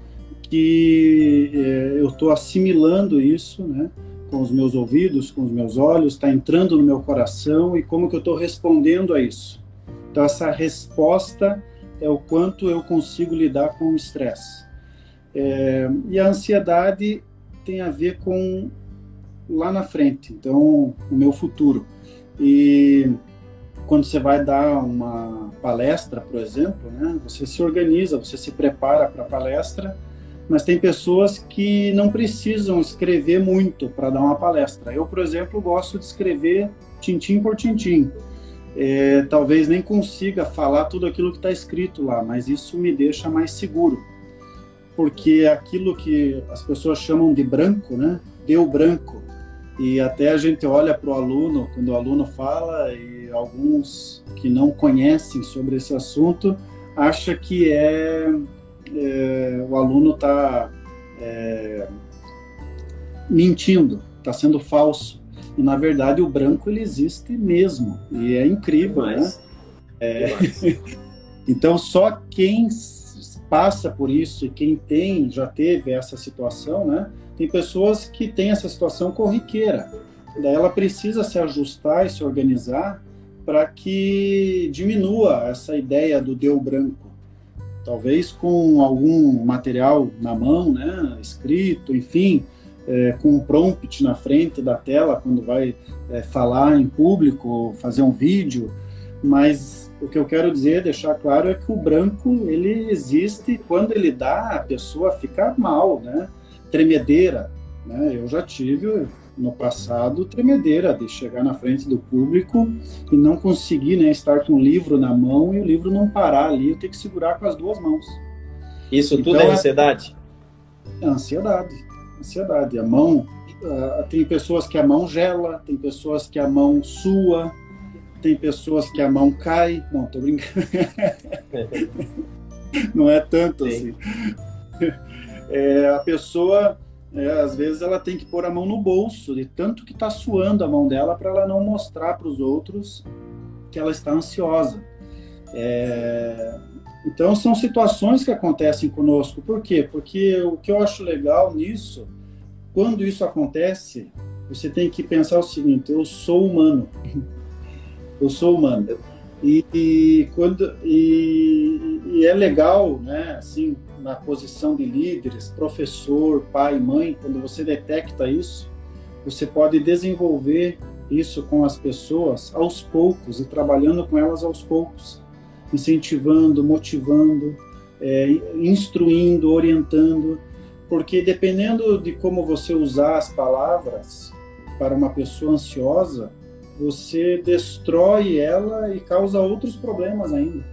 Speaker 3: que eh, eu estou assimilando isso, né? Com os meus ouvidos, com os meus olhos, está entrando no meu coração e como que eu estou respondendo a isso. Então, essa resposta é o quanto eu consigo lidar com o estresse. É, e a ansiedade tem a ver com lá na frente, então o meu futuro. E quando você vai dar uma palestra, por exemplo, né, você se organiza, você se prepara para a palestra, mas tem pessoas que não precisam escrever muito para dar uma palestra. Eu, por exemplo, gosto de escrever tintim por tintim. É, talvez nem consiga falar tudo aquilo que está escrito lá, mas isso me deixa mais seguro porque aquilo que as pessoas chamam de branco, né, deu branco. E até a gente olha para o aluno, quando o aluno fala, e alguns que não conhecem sobre esse assunto, acha que é, é o aluno está é, mentindo, está sendo falso. E na verdade o branco ele existe mesmo e é incrível, né? É... *laughs* então só quem passa por isso e quem tem, já teve essa situação, né? Tem pessoas que têm essa situação corriqueira. Daí ela precisa se ajustar e se organizar para que diminua essa ideia do deu branco. Talvez com algum material na mão, né? Escrito, enfim, é, com um prompt na frente da tela quando vai é, falar em público, fazer um vídeo, mas o que eu quero dizer, deixar claro, é que o branco ele existe quando ele dá a pessoa ficar mal, né? Tremedeira, né? Eu já tive no passado tremedeira de chegar na frente do público e não conseguir, né, estar com o livro na mão e o livro não parar ali, eu ter que segurar com as duas mãos.
Speaker 1: Isso então, tudo é ansiedade?
Speaker 3: É ansiedade, ansiedade. A mão, uh, tem pessoas que a mão gela, tem pessoas que a mão sua, tem pessoas que a mão cai. Não, tô brincando. *laughs* Não é tanto Sim. assim. É, a pessoa é, às vezes ela tem que pôr a mão no bolso, de tanto que está suando a mão dela para ela não mostrar para os outros que ela está ansiosa. É, então são situações que acontecem conosco. Por quê? Porque o que eu acho legal nisso, quando isso acontece, você tem que pensar o seguinte: eu sou humano, eu sou humano. E, e quando e, e, é legal, né? Assim, na posição de líderes, professor, pai, mãe, quando você detecta isso, você pode desenvolver isso com as pessoas aos poucos e trabalhando com elas aos poucos, incentivando, motivando, é, instruindo, orientando, porque dependendo de como você usar as palavras para uma pessoa ansiosa, você destrói ela e causa outros problemas ainda.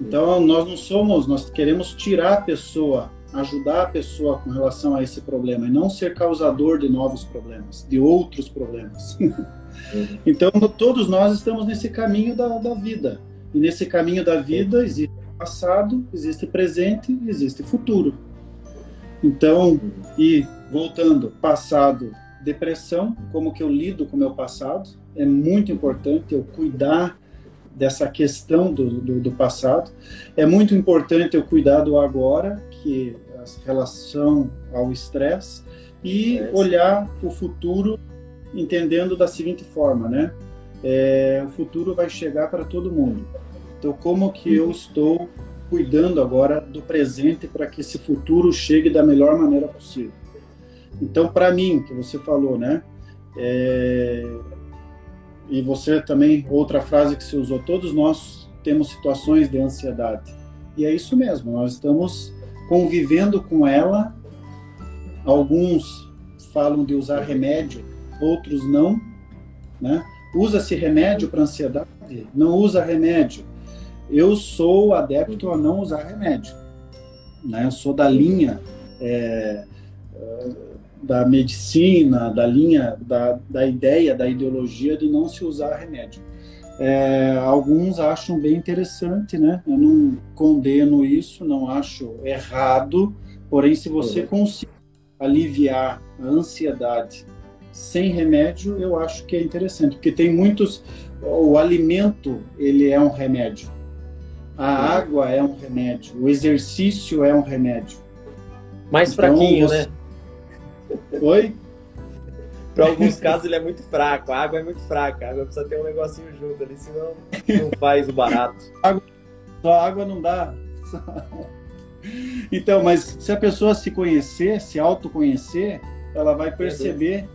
Speaker 3: Então, nós não somos, nós queremos tirar a pessoa, ajudar a pessoa com relação a esse problema e não ser causador de novos problemas, de outros problemas. *laughs* então, todos nós estamos nesse caminho da, da vida. E nesse caminho da vida existe passado, existe presente, existe futuro. Então, e voltando, passado, depressão, como que eu lido com o meu passado, é muito importante eu cuidar dessa questão do, do, do, passado. É muito importante eu cuidar do agora, que é a relação ao estresse, e é olhar o futuro entendendo da seguinte forma, né? É, o futuro vai chegar para todo mundo. Então, como que eu estou cuidando agora do presente para que esse futuro chegue da melhor maneira possível? Então, para mim, que você falou, né? É, e você também, outra frase que se usou, todos nós temos situações de ansiedade. E é isso mesmo, nós estamos convivendo com ela. Alguns falam de usar remédio, outros não. Né? Usa-se remédio para ansiedade? Não usa remédio. Eu sou adepto a não usar remédio. Né? Eu sou da linha é, da medicina, da linha, da, da ideia, da ideologia de não se usar remédio. É, alguns acham bem interessante, né? Eu não condeno isso, não acho errado, porém, se você uhum. conseguir aliviar a ansiedade sem remédio, eu acho que é interessante, porque tem muitos. O alimento, ele é um remédio. A uhum. água é um remédio. O exercício é um remédio.
Speaker 1: Mais então, fraquinho, você... né?
Speaker 3: Oi?
Speaker 1: Para alguns casos ele é muito fraco, a água é muito fraca, a água precisa ter um negocinho junto ali, senão não faz o barato.
Speaker 3: Água, só água não dá. Então, mas se a pessoa se conhecer, se autoconhecer, ela vai perceber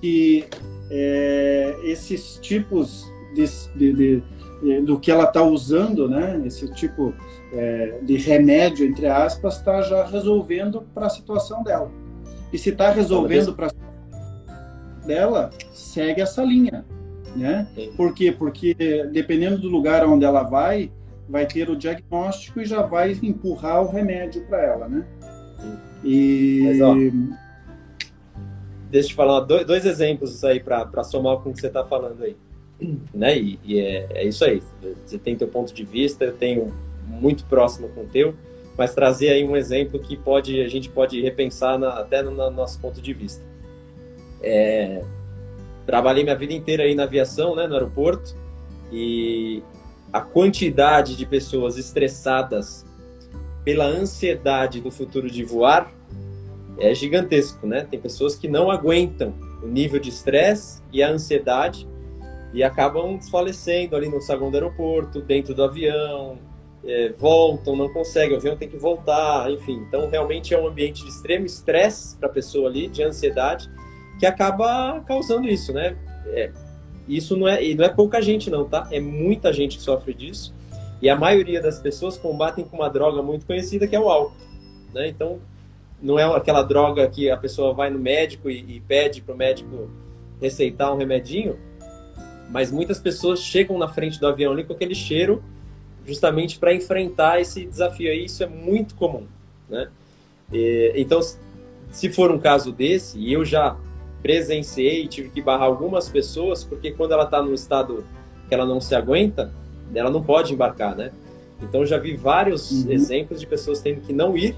Speaker 3: que é, esses tipos de, de, de, do que ela está usando, né? Esse tipo é, de remédio, entre aspas, está já resolvendo para a situação dela. E se está resolvendo para dela, segue essa linha, né? Por quê? Porque dependendo do lugar onde ela vai, vai ter o diagnóstico e já vai empurrar o remédio para ela, né?
Speaker 1: E Mas, ó, deixa eu te falar dois, dois exemplos aí para somar com o que você está falando aí, *clears throat* né? E, e é, é, isso aí. Você tem teu ponto de vista, eu tenho muito próximo com o teu mas trazer aí um exemplo que pode a gente pode repensar na, até no, no, nosso ponto de vista. É, trabalhei minha vida inteira aí na aviação, né, no aeroporto, e a quantidade de pessoas estressadas pela ansiedade do futuro de voar é gigantesco, né? Tem pessoas que não aguentam o nível de estresse e a ansiedade e acabam desfalecendo ali no saguão do aeroporto, dentro do avião, é, voltam, não conseguem, o avião tem que voltar, enfim. Então, realmente é um ambiente de extremo estresse para a pessoa ali, de ansiedade, que acaba causando isso, né? É, isso não é, e não é pouca gente, não, tá? É muita gente que sofre disso. E a maioria das pessoas combatem com uma droga muito conhecida, que é o álcool. Né? Então, não é aquela droga que a pessoa vai no médico e, e pede para o médico receitar um remedinho, mas muitas pessoas chegam na frente do avião ali com aquele cheiro justamente para enfrentar esse desafio aí. Isso é muito comum, né? E, então, se for um caso desse, e eu já presenciei, tive que barrar algumas pessoas, porque quando ela está num estado que ela não se aguenta, ela não pode embarcar, né? Então, já vi vários uhum. exemplos de pessoas tendo que não ir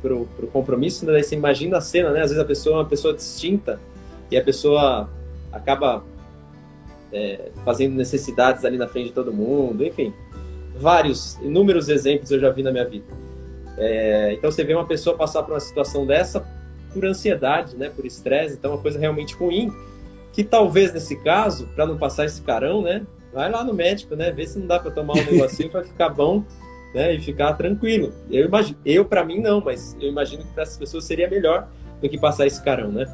Speaker 1: pro, pro compromisso, né? Daí você imagina a cena, né? Às vezes a pessoa é uma pessoa distinta e a pessoa acaba é, fazendo necessidades ali na frente de todo mundo, enfim. Vários, inúmeros exemplos eu já vi na minha vida. É, então você vê uma pessoa passar por uma situação dessa por ansiedade, né? Por estresse, então é uma coisa realmente ruim. Que talvez nesse caso, para não passar esse carão, né? Vai lá no médico, né? Vê se não dá para tomar um negocinho para ficar bom né, e ficar tranquilo. Eu imagino, eu para mim não, mas eu imagino que para essas pessoas seria melhor do que passar esse carão, né?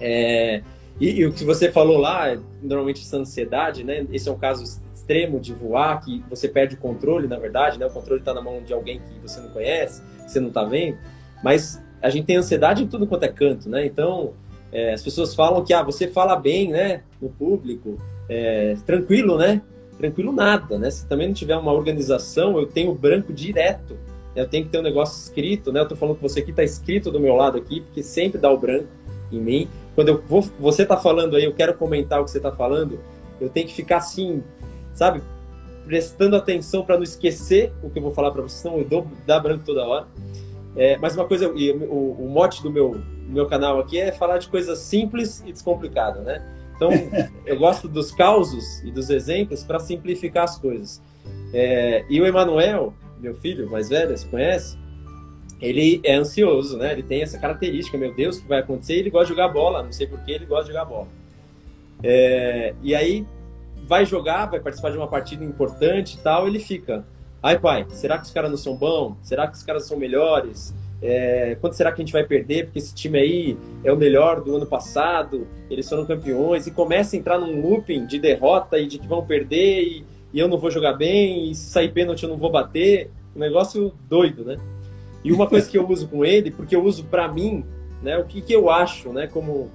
Speaker 1: É, e, e, o que você falou lá, normalmente essa ansiedade, né? Esse é um caso extremo de voar, que você perde o controle, na verdade, né? O controle está na mão de alguém que você não conhece, você não está vendo. Mas a gente tem ansiedade em tudo quanto é canto, né? Então, é, as pessoas falam que ah, você fala bem, né? No público, é, tranquilo, né? tranquilo nada, né? Se também não tiver uma organização, eu tenho branco direto. Né? Eu tenho que ter um negócio escrito, né? Eu tô falando com você aqui, tá escrito do meu lado aqui, porque sempre dá o branco em mim. Quando eu vou, você tá falando aí, eu quero comentar o que você tá falando, eu tenho que ficar assim, sabe? Prestando atenção para não esquecer o que eu vou falar para você, senão eu dou dá branco toda hora. É, mas uma coisa, o, o mote do meu, meu canal aqui é falar de coisas simples e descomplicadas, né? Então, *laughs* eu gosto dos causos e dos exemplos para simplificar as coisas. É, e o Emanuel, meu filho mais velho, você conhece? Ele é ansioso, né? Ele tem essa característica, meu Deus, o que vai acontecer? Ele gosta de jogar bola, não sei porquê, ele gosta de jogar bola. É, e aí, vai jogar, vai participar de uma partida importante e tal, ele fica, ai pai, será que os caras não são bons? Será que os caras são melhores? É, será que a gente vai perder? Porque esse time aí é o melhor do ano passado, eles foram campeões, e começa a entrar num looping de derrota e de que vão perder, e, e eu não vou jogar bem, e se sair pênalti eu não vou bater. Um negócio doido, né? E uma coisa que eu uso com ele, porque eu uso para mim, né, o que, que eu acho, né, como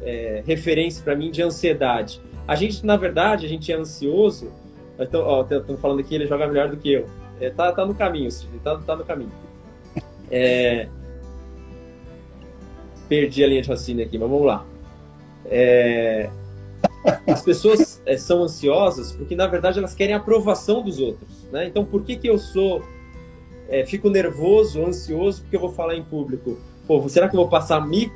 Speaker 1: é, referência para mim de ansiedade. A gente, na verdade, a gente é ansioso. Então, ó, estão falando aqui, ele joga melhor do que eu. É, tá, tá no caminho, tá, tá no caminho. *laughs* É... Perdi a linha de raciocínio aqui, mas vamos lá. É... As pessoas é, são ansiosas porque, na verdade, elas querem a aprovação dos outros. Né? Então, por que, que eu sou. É, fico nervoso, ansioso, porque eu vou falar em público? Pô, será que eu vou passar mico?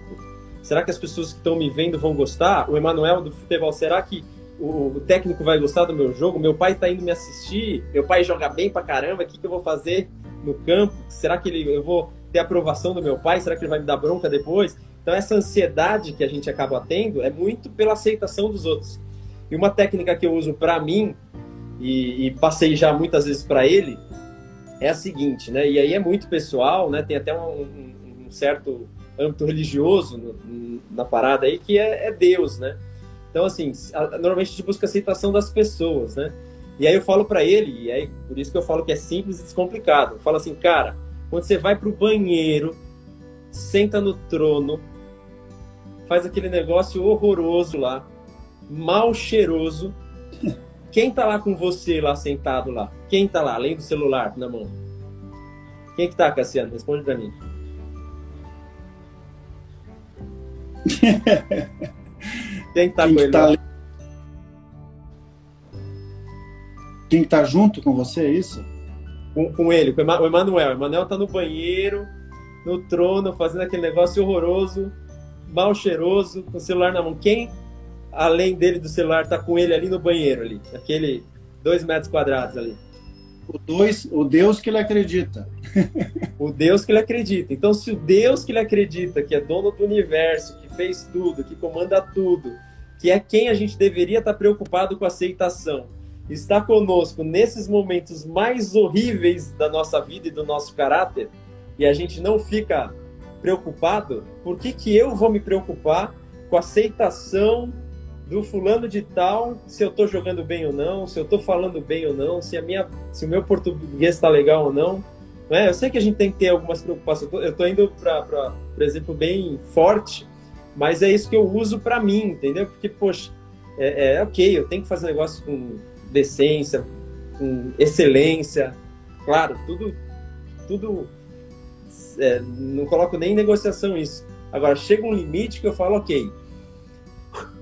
Speaker 1: Será que as pessoas que estão me vendo vão gostar? O Emanuel do futebol, será que o, técnico vai gostar do meu jogo? Meu pai está indo me assistir? Meu pai joga bem pra caramba, o que, que eu vou fazer? no campo? Será que ele, eu vou ter aprovação do meu pai? Será que ele vai me dar bronca depois? Então, essa ansiedade que a gente acaba tendo é muito pela aceitação dos outros. E uma técnica que eu uso para mim, e, e, passei já muitas vezes para ele, é a seguinte, né? E aí é muito pessoal, né? Tem até um, um, um certo âmbito religioso no, na parada aí, que é, é Deus, né? Então, assim, a, normalmente a gente busca aceitação das pessoas, né? E aí eu falo para ele, e aí por isso que eu falo que é simples e descomplicado. Eu falo assim, cara, quando você vai pro banheiro, senta no trono, faz aquele negócio horroroso lá, mal cheiroso. Quem tá lá com você lá sentado lá? Quem tá lá, além do celular na mão? Quem que tá, Cassiano? Responde para mim. *laughs* Quem tá Quem com ele? Tá... Lá?
Speaker 3: Quem está junto com você, é isso?
Speaker 1: Com, com ele, com o Emanuel. O Emanuel está no banheiro, no trono, fazendo aquele negócio horroroso, mal cheiroso, com o celular na mão. Quem, além dele do celular, está com ele ali no banheiro, ali, aquele dois metros quadrados ali?
Speaker 3: O, dois, o Deus que ele acredita.
Speaker 1: o Deus que ele acredita. Então, se o Deus que ele acredita, que é dono do universo, que fez tudo, que comanda tudo, que é quem a gente deveria estar preocupado com aceitação, está conosco nesses momentos mais horríveis da nossa vida e do nosso caráter, e a gente não fica preocupado, por que, que eu vou me preocupar com aceitação do fulano de tal, se eu estou jogando bem ou não, se eu estou falando bem ou não, se, a minha, se o meu português está legal ou não. não é? Eu sei que a gente tem que ter algumas preocupações. Eu estou indo para, por exemplo, bem forte, mas é isso que eu uso para mim, entendeu? Porque, poxa, é, é ok, eu tenho que fazer negócio com decência, com excelência. Claro, tudo, tudo é, não coloco nem em negociação isso. Agora, chega um limite que eu falo, ok,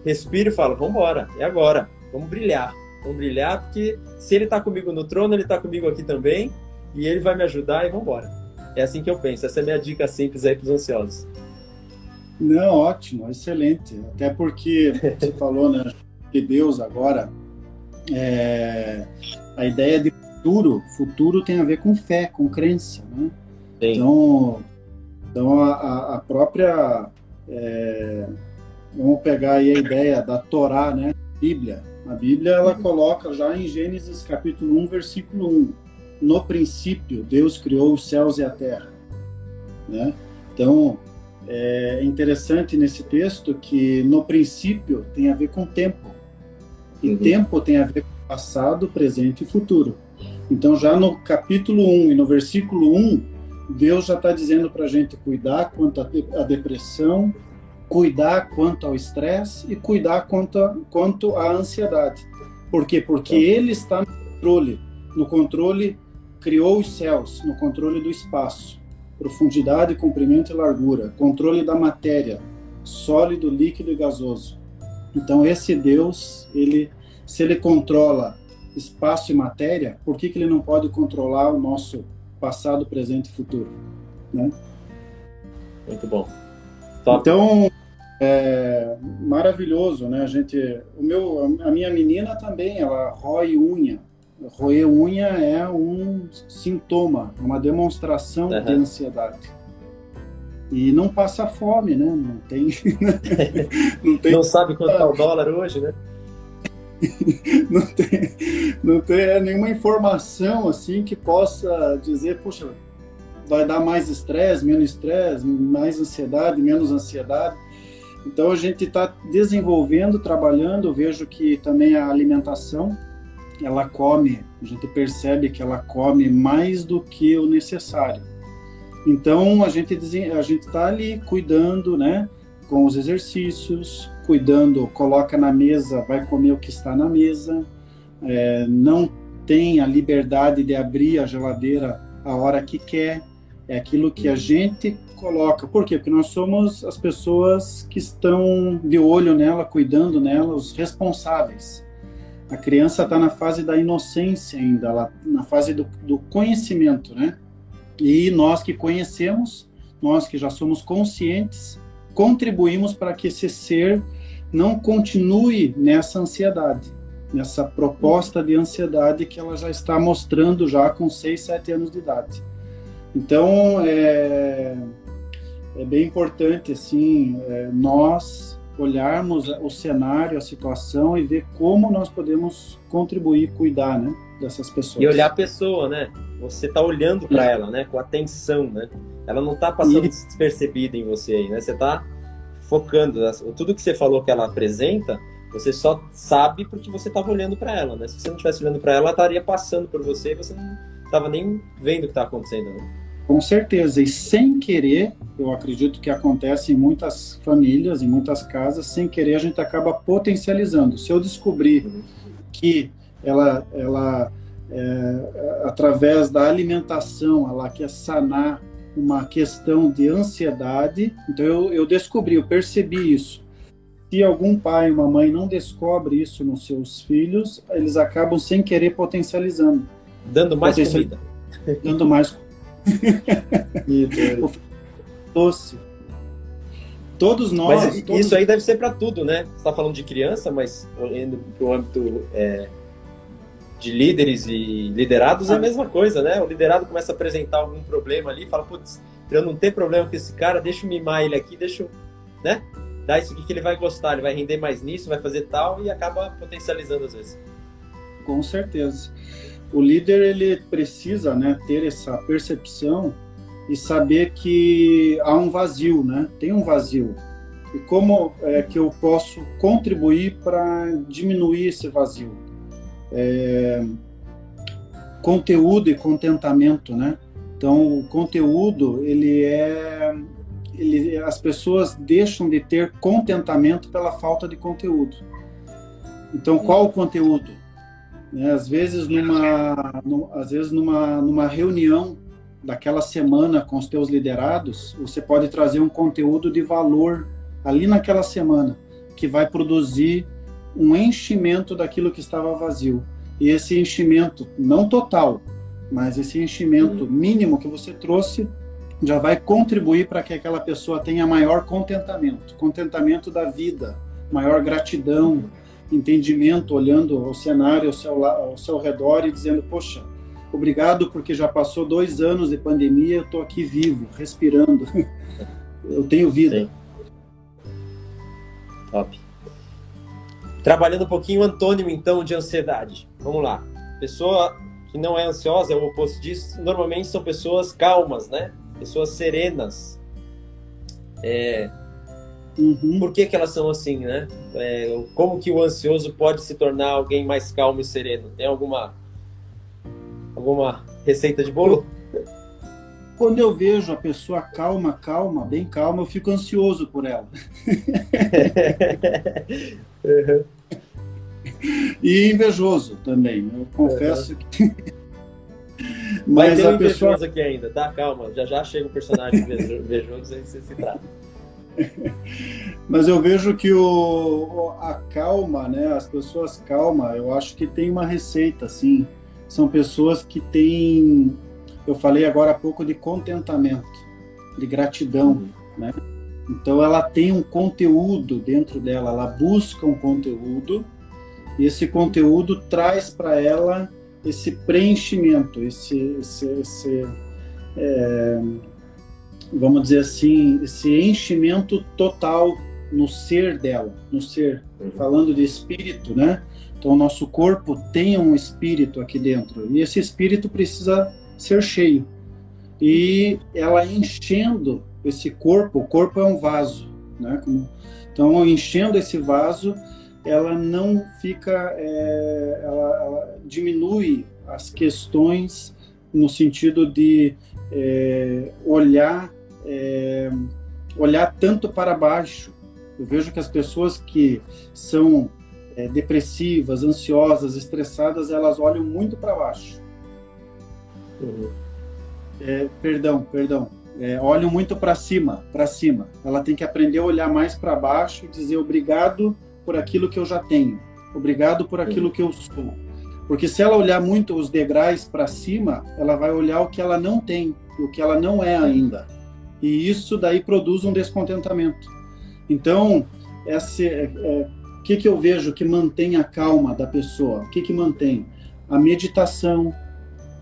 Speaker 1: respiro e falo, vamos embora, é agora, vamos brilhar. Vamos brilhar, porque se ele está comigo no trono, ele está comigo aqui também, e ele vai me ajudar e vamos embora. É assim que eu penso. Essa é a minha dica simples aí para os ansiosos.
Speaker 3: Não, ótimo, excelente. Até porque você *laughs* falou, né? De Deus agora, é, a ideia de futuro, futuro tem a ver com fé, com crença, né? Sim. Então, então a, a própria é, vamos pegar aí a ideia da Torá, né? Bíblia. A Bíblia ela coloca já em Gênesis capítulo 1, versículo 1. No princípio, Deus criou os céus e a terra. Né? Então, é interessante nesse texto que no princípio tem a ver com tempo. E uhum. tempo tem a ver com passado, presente e futuro. Então, já no capítulo 1 e no versículo 1, Deus já está dizendo para a gente cuidar quanto à depressão, cuidar quanto ao estresse e cuidar quanto, a, quanto à ansiedade. Por quê? Porque então. Ele está no controle. No controle, criou os céus, no controle do espaço, profundidade, comprimento e largura, controle da matéria, sólido, líquido e gasoso. Então, esse Deus, ele, se ele controla espaço e matéria, por que, que ele não pode controlar o nosso passado, presente e futuro? Né?
Speaker 1: Muito bom.
Speaker 3: Top. Então, é maravilhoso, né? A gente, o meu, a minha menina também, ela rói unha. Roer unha é um sintoma, uma demonstração uhum. de ansiedade. E não passa fome, né? Não tem. *laughs*
Speaker 1: não, tem... não sabe quanto é o dólar hoje, né? *laughs*
Speaker 3: não tem, não tem nenhuma informação assim que possa dizer, puxa, vai dar mais estresse, menos estresse, mais ansiedade, menos ansiedade. Então a gente está desenvolvendo, trabalhando. Vejo que também a alimentação, ela come, a gente percebe que ela come mais do que o necessário. Então a gente a gente está ali cuidando, né, com os exercícios, cuidando, coloca na mesa, vai comer o que está na mesa, é, não tem a liberdade de abrir a geladeira a hora que quer. É aquilo que a gente coloca. Por quê? Porque nós somos as pessoas que estão de olho nela, cuidando nela, os responsáveis. A criança está na fase da inocência ainda, ela, na fase do, do conhecimento, né? E nós que conhecemos, nós que já somos conscientes, contribuímos para que esse ser não continue nessa ansiedade, nessa proposta de ansiedade que ela já está mostrando já com 6, 7 anos de idade. Então, é, é bem importante assim é, nós olharmos o cenário, a situação e ver como nós podemos contribuir, cuidar, né, dessas pessoas.
Speaker 1: E olhar a pessoa, né? Você está olhando para ela, né, com atenção, né? Ela não está passando e... despercebida em você aí, né? Você está focando. Tudo que você falou que ela apresenta, você só sabe porque você estava olhando para ela, né? Se você não estivesse olhando para ela, ela estaria passando por você e você não estava nem vendo o que está acontecendo, né?
Speaker 3: Com certeza, e sem querer, eu acredito que acontece em muitas famílias, em muitas casas, sem querer a gente acaba potencializando. Se eu descobrir que ela, ela é, através da alimentação, ela quer sanar uma questão de ansiedade, então eu, eu descobri, eu percebi isso. Se algum pai, uma mãe não descobre isso nos seus filhos, eles acabam sem querer potencializando.
Speaker 1: Dando mais comida.
Speaker 3: Dando mais doce. Todos nós.
Speaker 1: Mas
Speaker 3: todos...
Speaker 1: isso aí deve ser para tudo, né? Você está falando de criança, mas indo para o âmbito é, de líderes e liderados é a mesma coisa, né? O liderado começa a apresentar algum problema ali, fala, putz, para eu não ter problema com esse cara, deixa eu mimar ele aqui, deixa eu, né? Dar isso aqui que ele vai gostar, ele vai render mais nisso, vai fazer tal e acaba potencializando às vezes.
Speaker 3: Com certeza o líder ele precisa né, ter essa percepção e saber que há um vazio, né? Tem um vazio. E como é que eu posso contribuir para diminuir esse vazio? É, conteúdo e contentamento, né? Então, o conteúdo, ele é... Ele, as pessoas deixam de ter contentamento pela falta de conteúdo. Então, qual o conteúdo? Né? Às vezes numa, no, às vezes numa, numa reunião daquela semana com os teus liderados, você pode trazer um conteúdo de valor ali naquela semana que vai produzir um enchimento daquilo que estava vazio. E esse enchimento, não total, mas esse enchimento mínimo que você trouxe já vai contribuir para que aquela pessoa tenha maior contentamento, contentamento da vida, maior gratidão, entendimento, olhando o cenário ao seu, ao seu redor e dizendo, poxa, obrigado porque já passou dois anos de pandemia, eu estou aqui vivo, respirando, *laughs* eu tenho vida. Sim.
Speaker 1: Top. Trabalhando um pouquinho o antônimo, então, de ansiedade. Vamos lá. Pessoa que não é ansiosa, é o oposto disso, normalmente são pessoas calmas, né? Pessoas serenas. É... Uhum. Por que, que elas são assim, né? É... Como que o ansioso pode se tornar alguém mais calmo e sereno? Tem alguma alguma receita de bolo?
Speaker 3: Quando eu vejo a pessoa calma, calma, bem calma, eu fico ansioso por ela. uhum. *laughs* E invejoso também, eu confesso uhum. que.
Speaker 1: Mas Vai a pessoa aqui ainda, tá? Calma, já já chega o personagem invejoso e você se trata. *laughs*
Speaker 3: Mas eu vejo que o, a calma, né? As pessoas calma, eu acho que tem uma receita, assim. São pessoas que têm, eu falei agora há pouco de contentamento, de gratidão, uhum. né? Então ela tem um conteúdo dentro dela, ela busca um conteúdo e esse conteúdo traz para ela esse preenchimento, esse, esse, esse é, vamos dizer assim, esse enchimento total no ser dela, no ser, uhum. falando de espírito, né? Então, o nosso corpo tem um espírito aqui dentro e esse espírito precisa ser cheio. E ela enchendo esse corpo, o corpo é um vaso, né? Então, enchendo esse vaso, ela não fica, é, ela, ela, diminui as questões no sentido de é, olhar, é, olhar tanto para baixo. Eu vejo que as pessoas que são é, depressivas, ansiosas, estressadas, elas olham muito para baixo. Uhum. É, perdão, perdão. É, olham muito para cima, para cima. Ela tem que aprender a olhar mais para baixo e dizer obrigado por aquilo que eu já tenho. Obrigado por aquilo que eu sou. Porque se ela olhar muito os degraus para cima, ela vai olhar o que ela não tem, o que ela não é ainda. E isso daí produz um descontentamento. Então, esse, é, é, o que, que eu vejo que mantém a calma da pessoa? O que, que mantém? A meditação,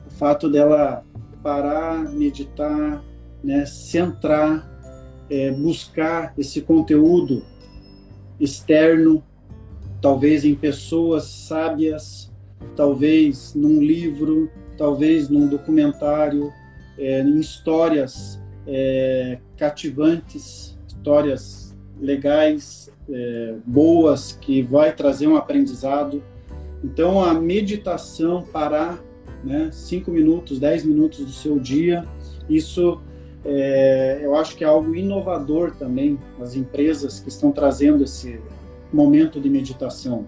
Speaker 3: o fato dela parar, meditar, né, centrar, é, buscar esse conteúdo externo, talvez em pessoas sábias, talvez num livro, talvez num documentário, é, em histórias é, cativantes, histórias legais, é, boas, que vai trazer um aprendizado. Então, a meditação, parar né, cinco minutos, dez minutos do seu dia, isso é, eu acho que é algo inovador também as empresas que estão trazendo esse momento de meditação.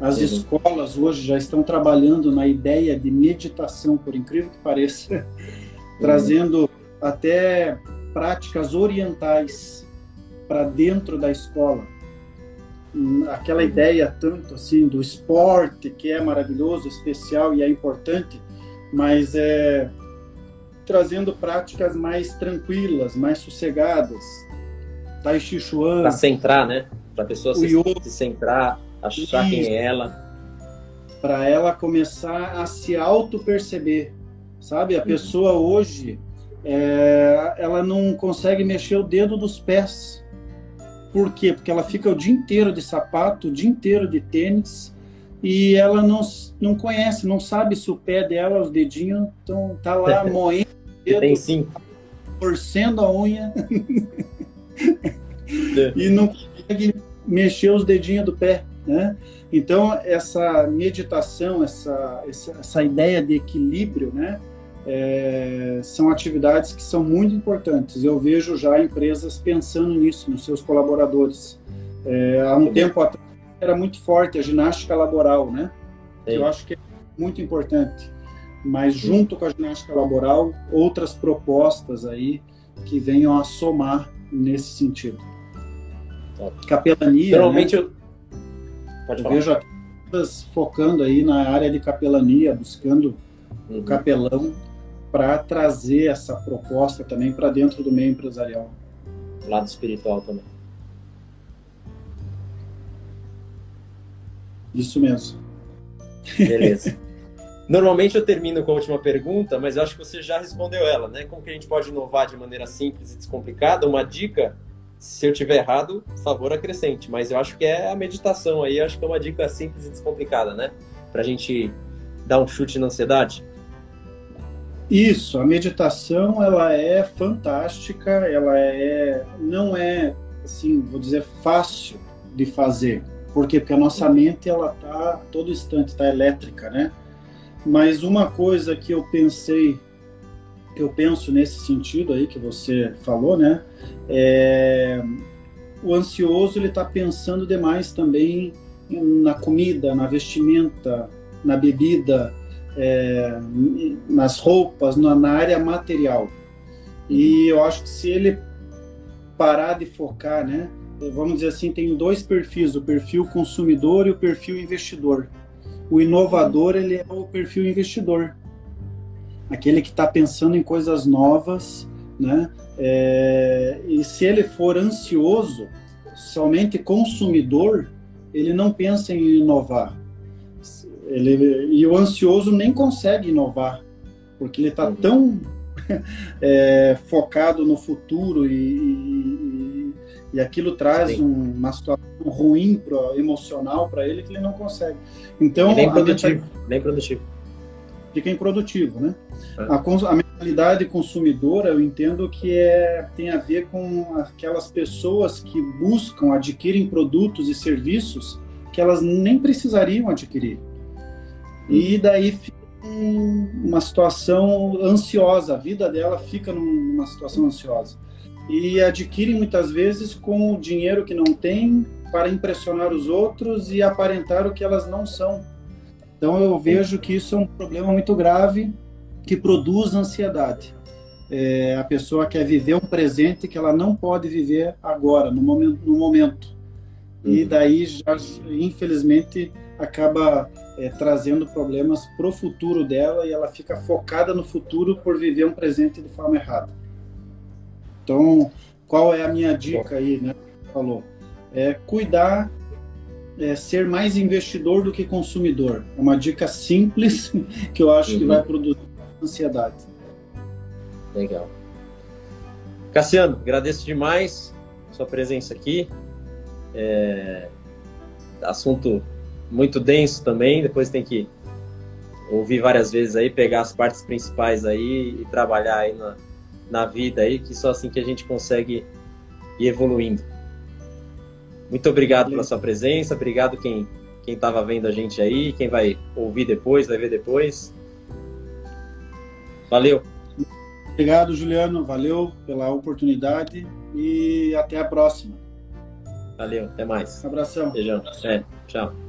Speaker 3: As uhum. escolas hoje já estão trabalhando na ideia de meditação, por incrível que pareça, uhum. *laughs* trazendo até práticas orientais para dentro da escola. Aquela ideia tanto assim do esporte que é maravilhoso, especial e é importante, mas é trazendo práticas mais tranquilas, mais sossegadas. Tai Chi Chuan.
Speaker 1: Para centrar, né? Para a pessoa se, se, centrar, achar Isso. quem é ela.
Speaker 3: Para ela começar a se auto-perceber. Sabe? A uhum. pessoa hoje, é, ela não consegue mexer o dedo dos pés. Por quê? Porque ela fica o dia inteiro de sapato, o dia inteiro de tênis, e ela não, não conhece, não sabe se o pé dela, os dedinhos, estão tá lá *laughs* moendo
Speaker 1: dedo, tem cinco.
Speaker 3: torcendo a unha *laughs* e não consegue mexer os dedinhos do pé, né? Então essa meditação, essa essa, essa ideia de equilíbrio, né? É, são atividades que são muito importantes. Eu vejo já empresas pensando nisso nos seus colaboradores. É, há um tempo atrás era muito forte a ginástica laboral, né? Eu acho que é muito importante mas junto com a ginástica laboral, outras propostas aí que venham a somar nesse sentido. Capelania.
Speaker 1: Normalmente né? eu.
Speaker 3: Pode eu vejo focando aí na área de capelania, buscando uhum. o capelão para trazer essa proposta também para dentro do meio empresarial.
Speaker 1: Lado espiritual também.
Speaker 3: Isso mesmo.
Speaker 1: Beleza. *laughs* Normalmente eu termino com a última pergunta, mas eu acho que você já respondeu ela, né? Como que a gente pode inovar de maneira simples e descomplicada? Uma dica, se eu tiver errado, favor acrescente, mas eu acho que é a meditação aí, acho que é uma dica simples e descomplicada, né? Pra gente dar um chute na ansiedade.
Speaker 3: Isso, a meditação ela é fantástica, ela é não é assim, vou dizer fácil de fazer. Por quê? Porque a nossa mente ela tá todo instante tá elétrica, né? Mas uma coisa que eu pensei, que eu penso nesse sentido aí que você falou, né? É, o ansioso ele está pensando demais também na comida, na vestimenta, na bebida, é, nas roupas, na, na área material. E eu acho que se ele parar de focar, né? Vamos dizer assim, tem dois perfis, o perfil consumidor e o perfil investidor. O inovador, ele é o perfil investidor. Aquele que está pensando em coisas novas, né? É, e se ele for ansioso, somente consumidor, ele não pensa em inovar. Ele, e o ansioso nem consegue inovar, porque ele está uhum. tão *laughs* é, focado no futuro e, e, e aquilo traz um, uma situação ruim pro, emocional para ele que ele não consegue. Então,
Speaker 1: nem produtivo, nem produtivo.
Speaker 3: Fica improdutivo, né? É. A, a mentalidade consumidora, eu entendo que é, tem a ver com aquelas pessoas que buscam, adquirem produtos e serviços que elas nem precisariam adquirir. E daí fica uma situação ansiosa, a vida dela fica numa situação ansiosa. E adquirem muitas vezes com o dinheiro que não tem, para impressionar os outros e aparentar o que elas não são. Então eu vejo que isso é um problema muito grave que produz ansiedade. É, a pessoa quer viver um presente que ela não pode viver agora, no momento. No momento. E uhum. daí, já, infelizmente, acaba é, trazendo problemas para o futuro dela e ela fica focada no futuro por viver um presente de forma errada. Então, qual é a minha dica aí, né? Falou é cuidar, é, ser mais investidor do que consumidor. É uma dica simples *laughs* que eu acho uhum. que vai produzir ansiedade.
Speaker 1: Legal. Cassiano, agradeço demais sua presença aqui. É... Assunto muito denso também, depois tem que ouvir várias vezes aí, pegar as partes principais aí e trabalhar aí na, na vida aí, que só assim que a gente consegue ir evoluindo. Muito obrigado pela sua presença, obrigado quem quem estava vendo a gente aí, quem vai ouvir depois, vai ver depois. Valeu.
Speaker 3: Obrigado, Juliano. Valeu pela oportunidade e até a próxima.
Speaker 1: Valeu, até mais.
Speaker 3: Um abração.
Speaker 1: Beijão. É, tchau.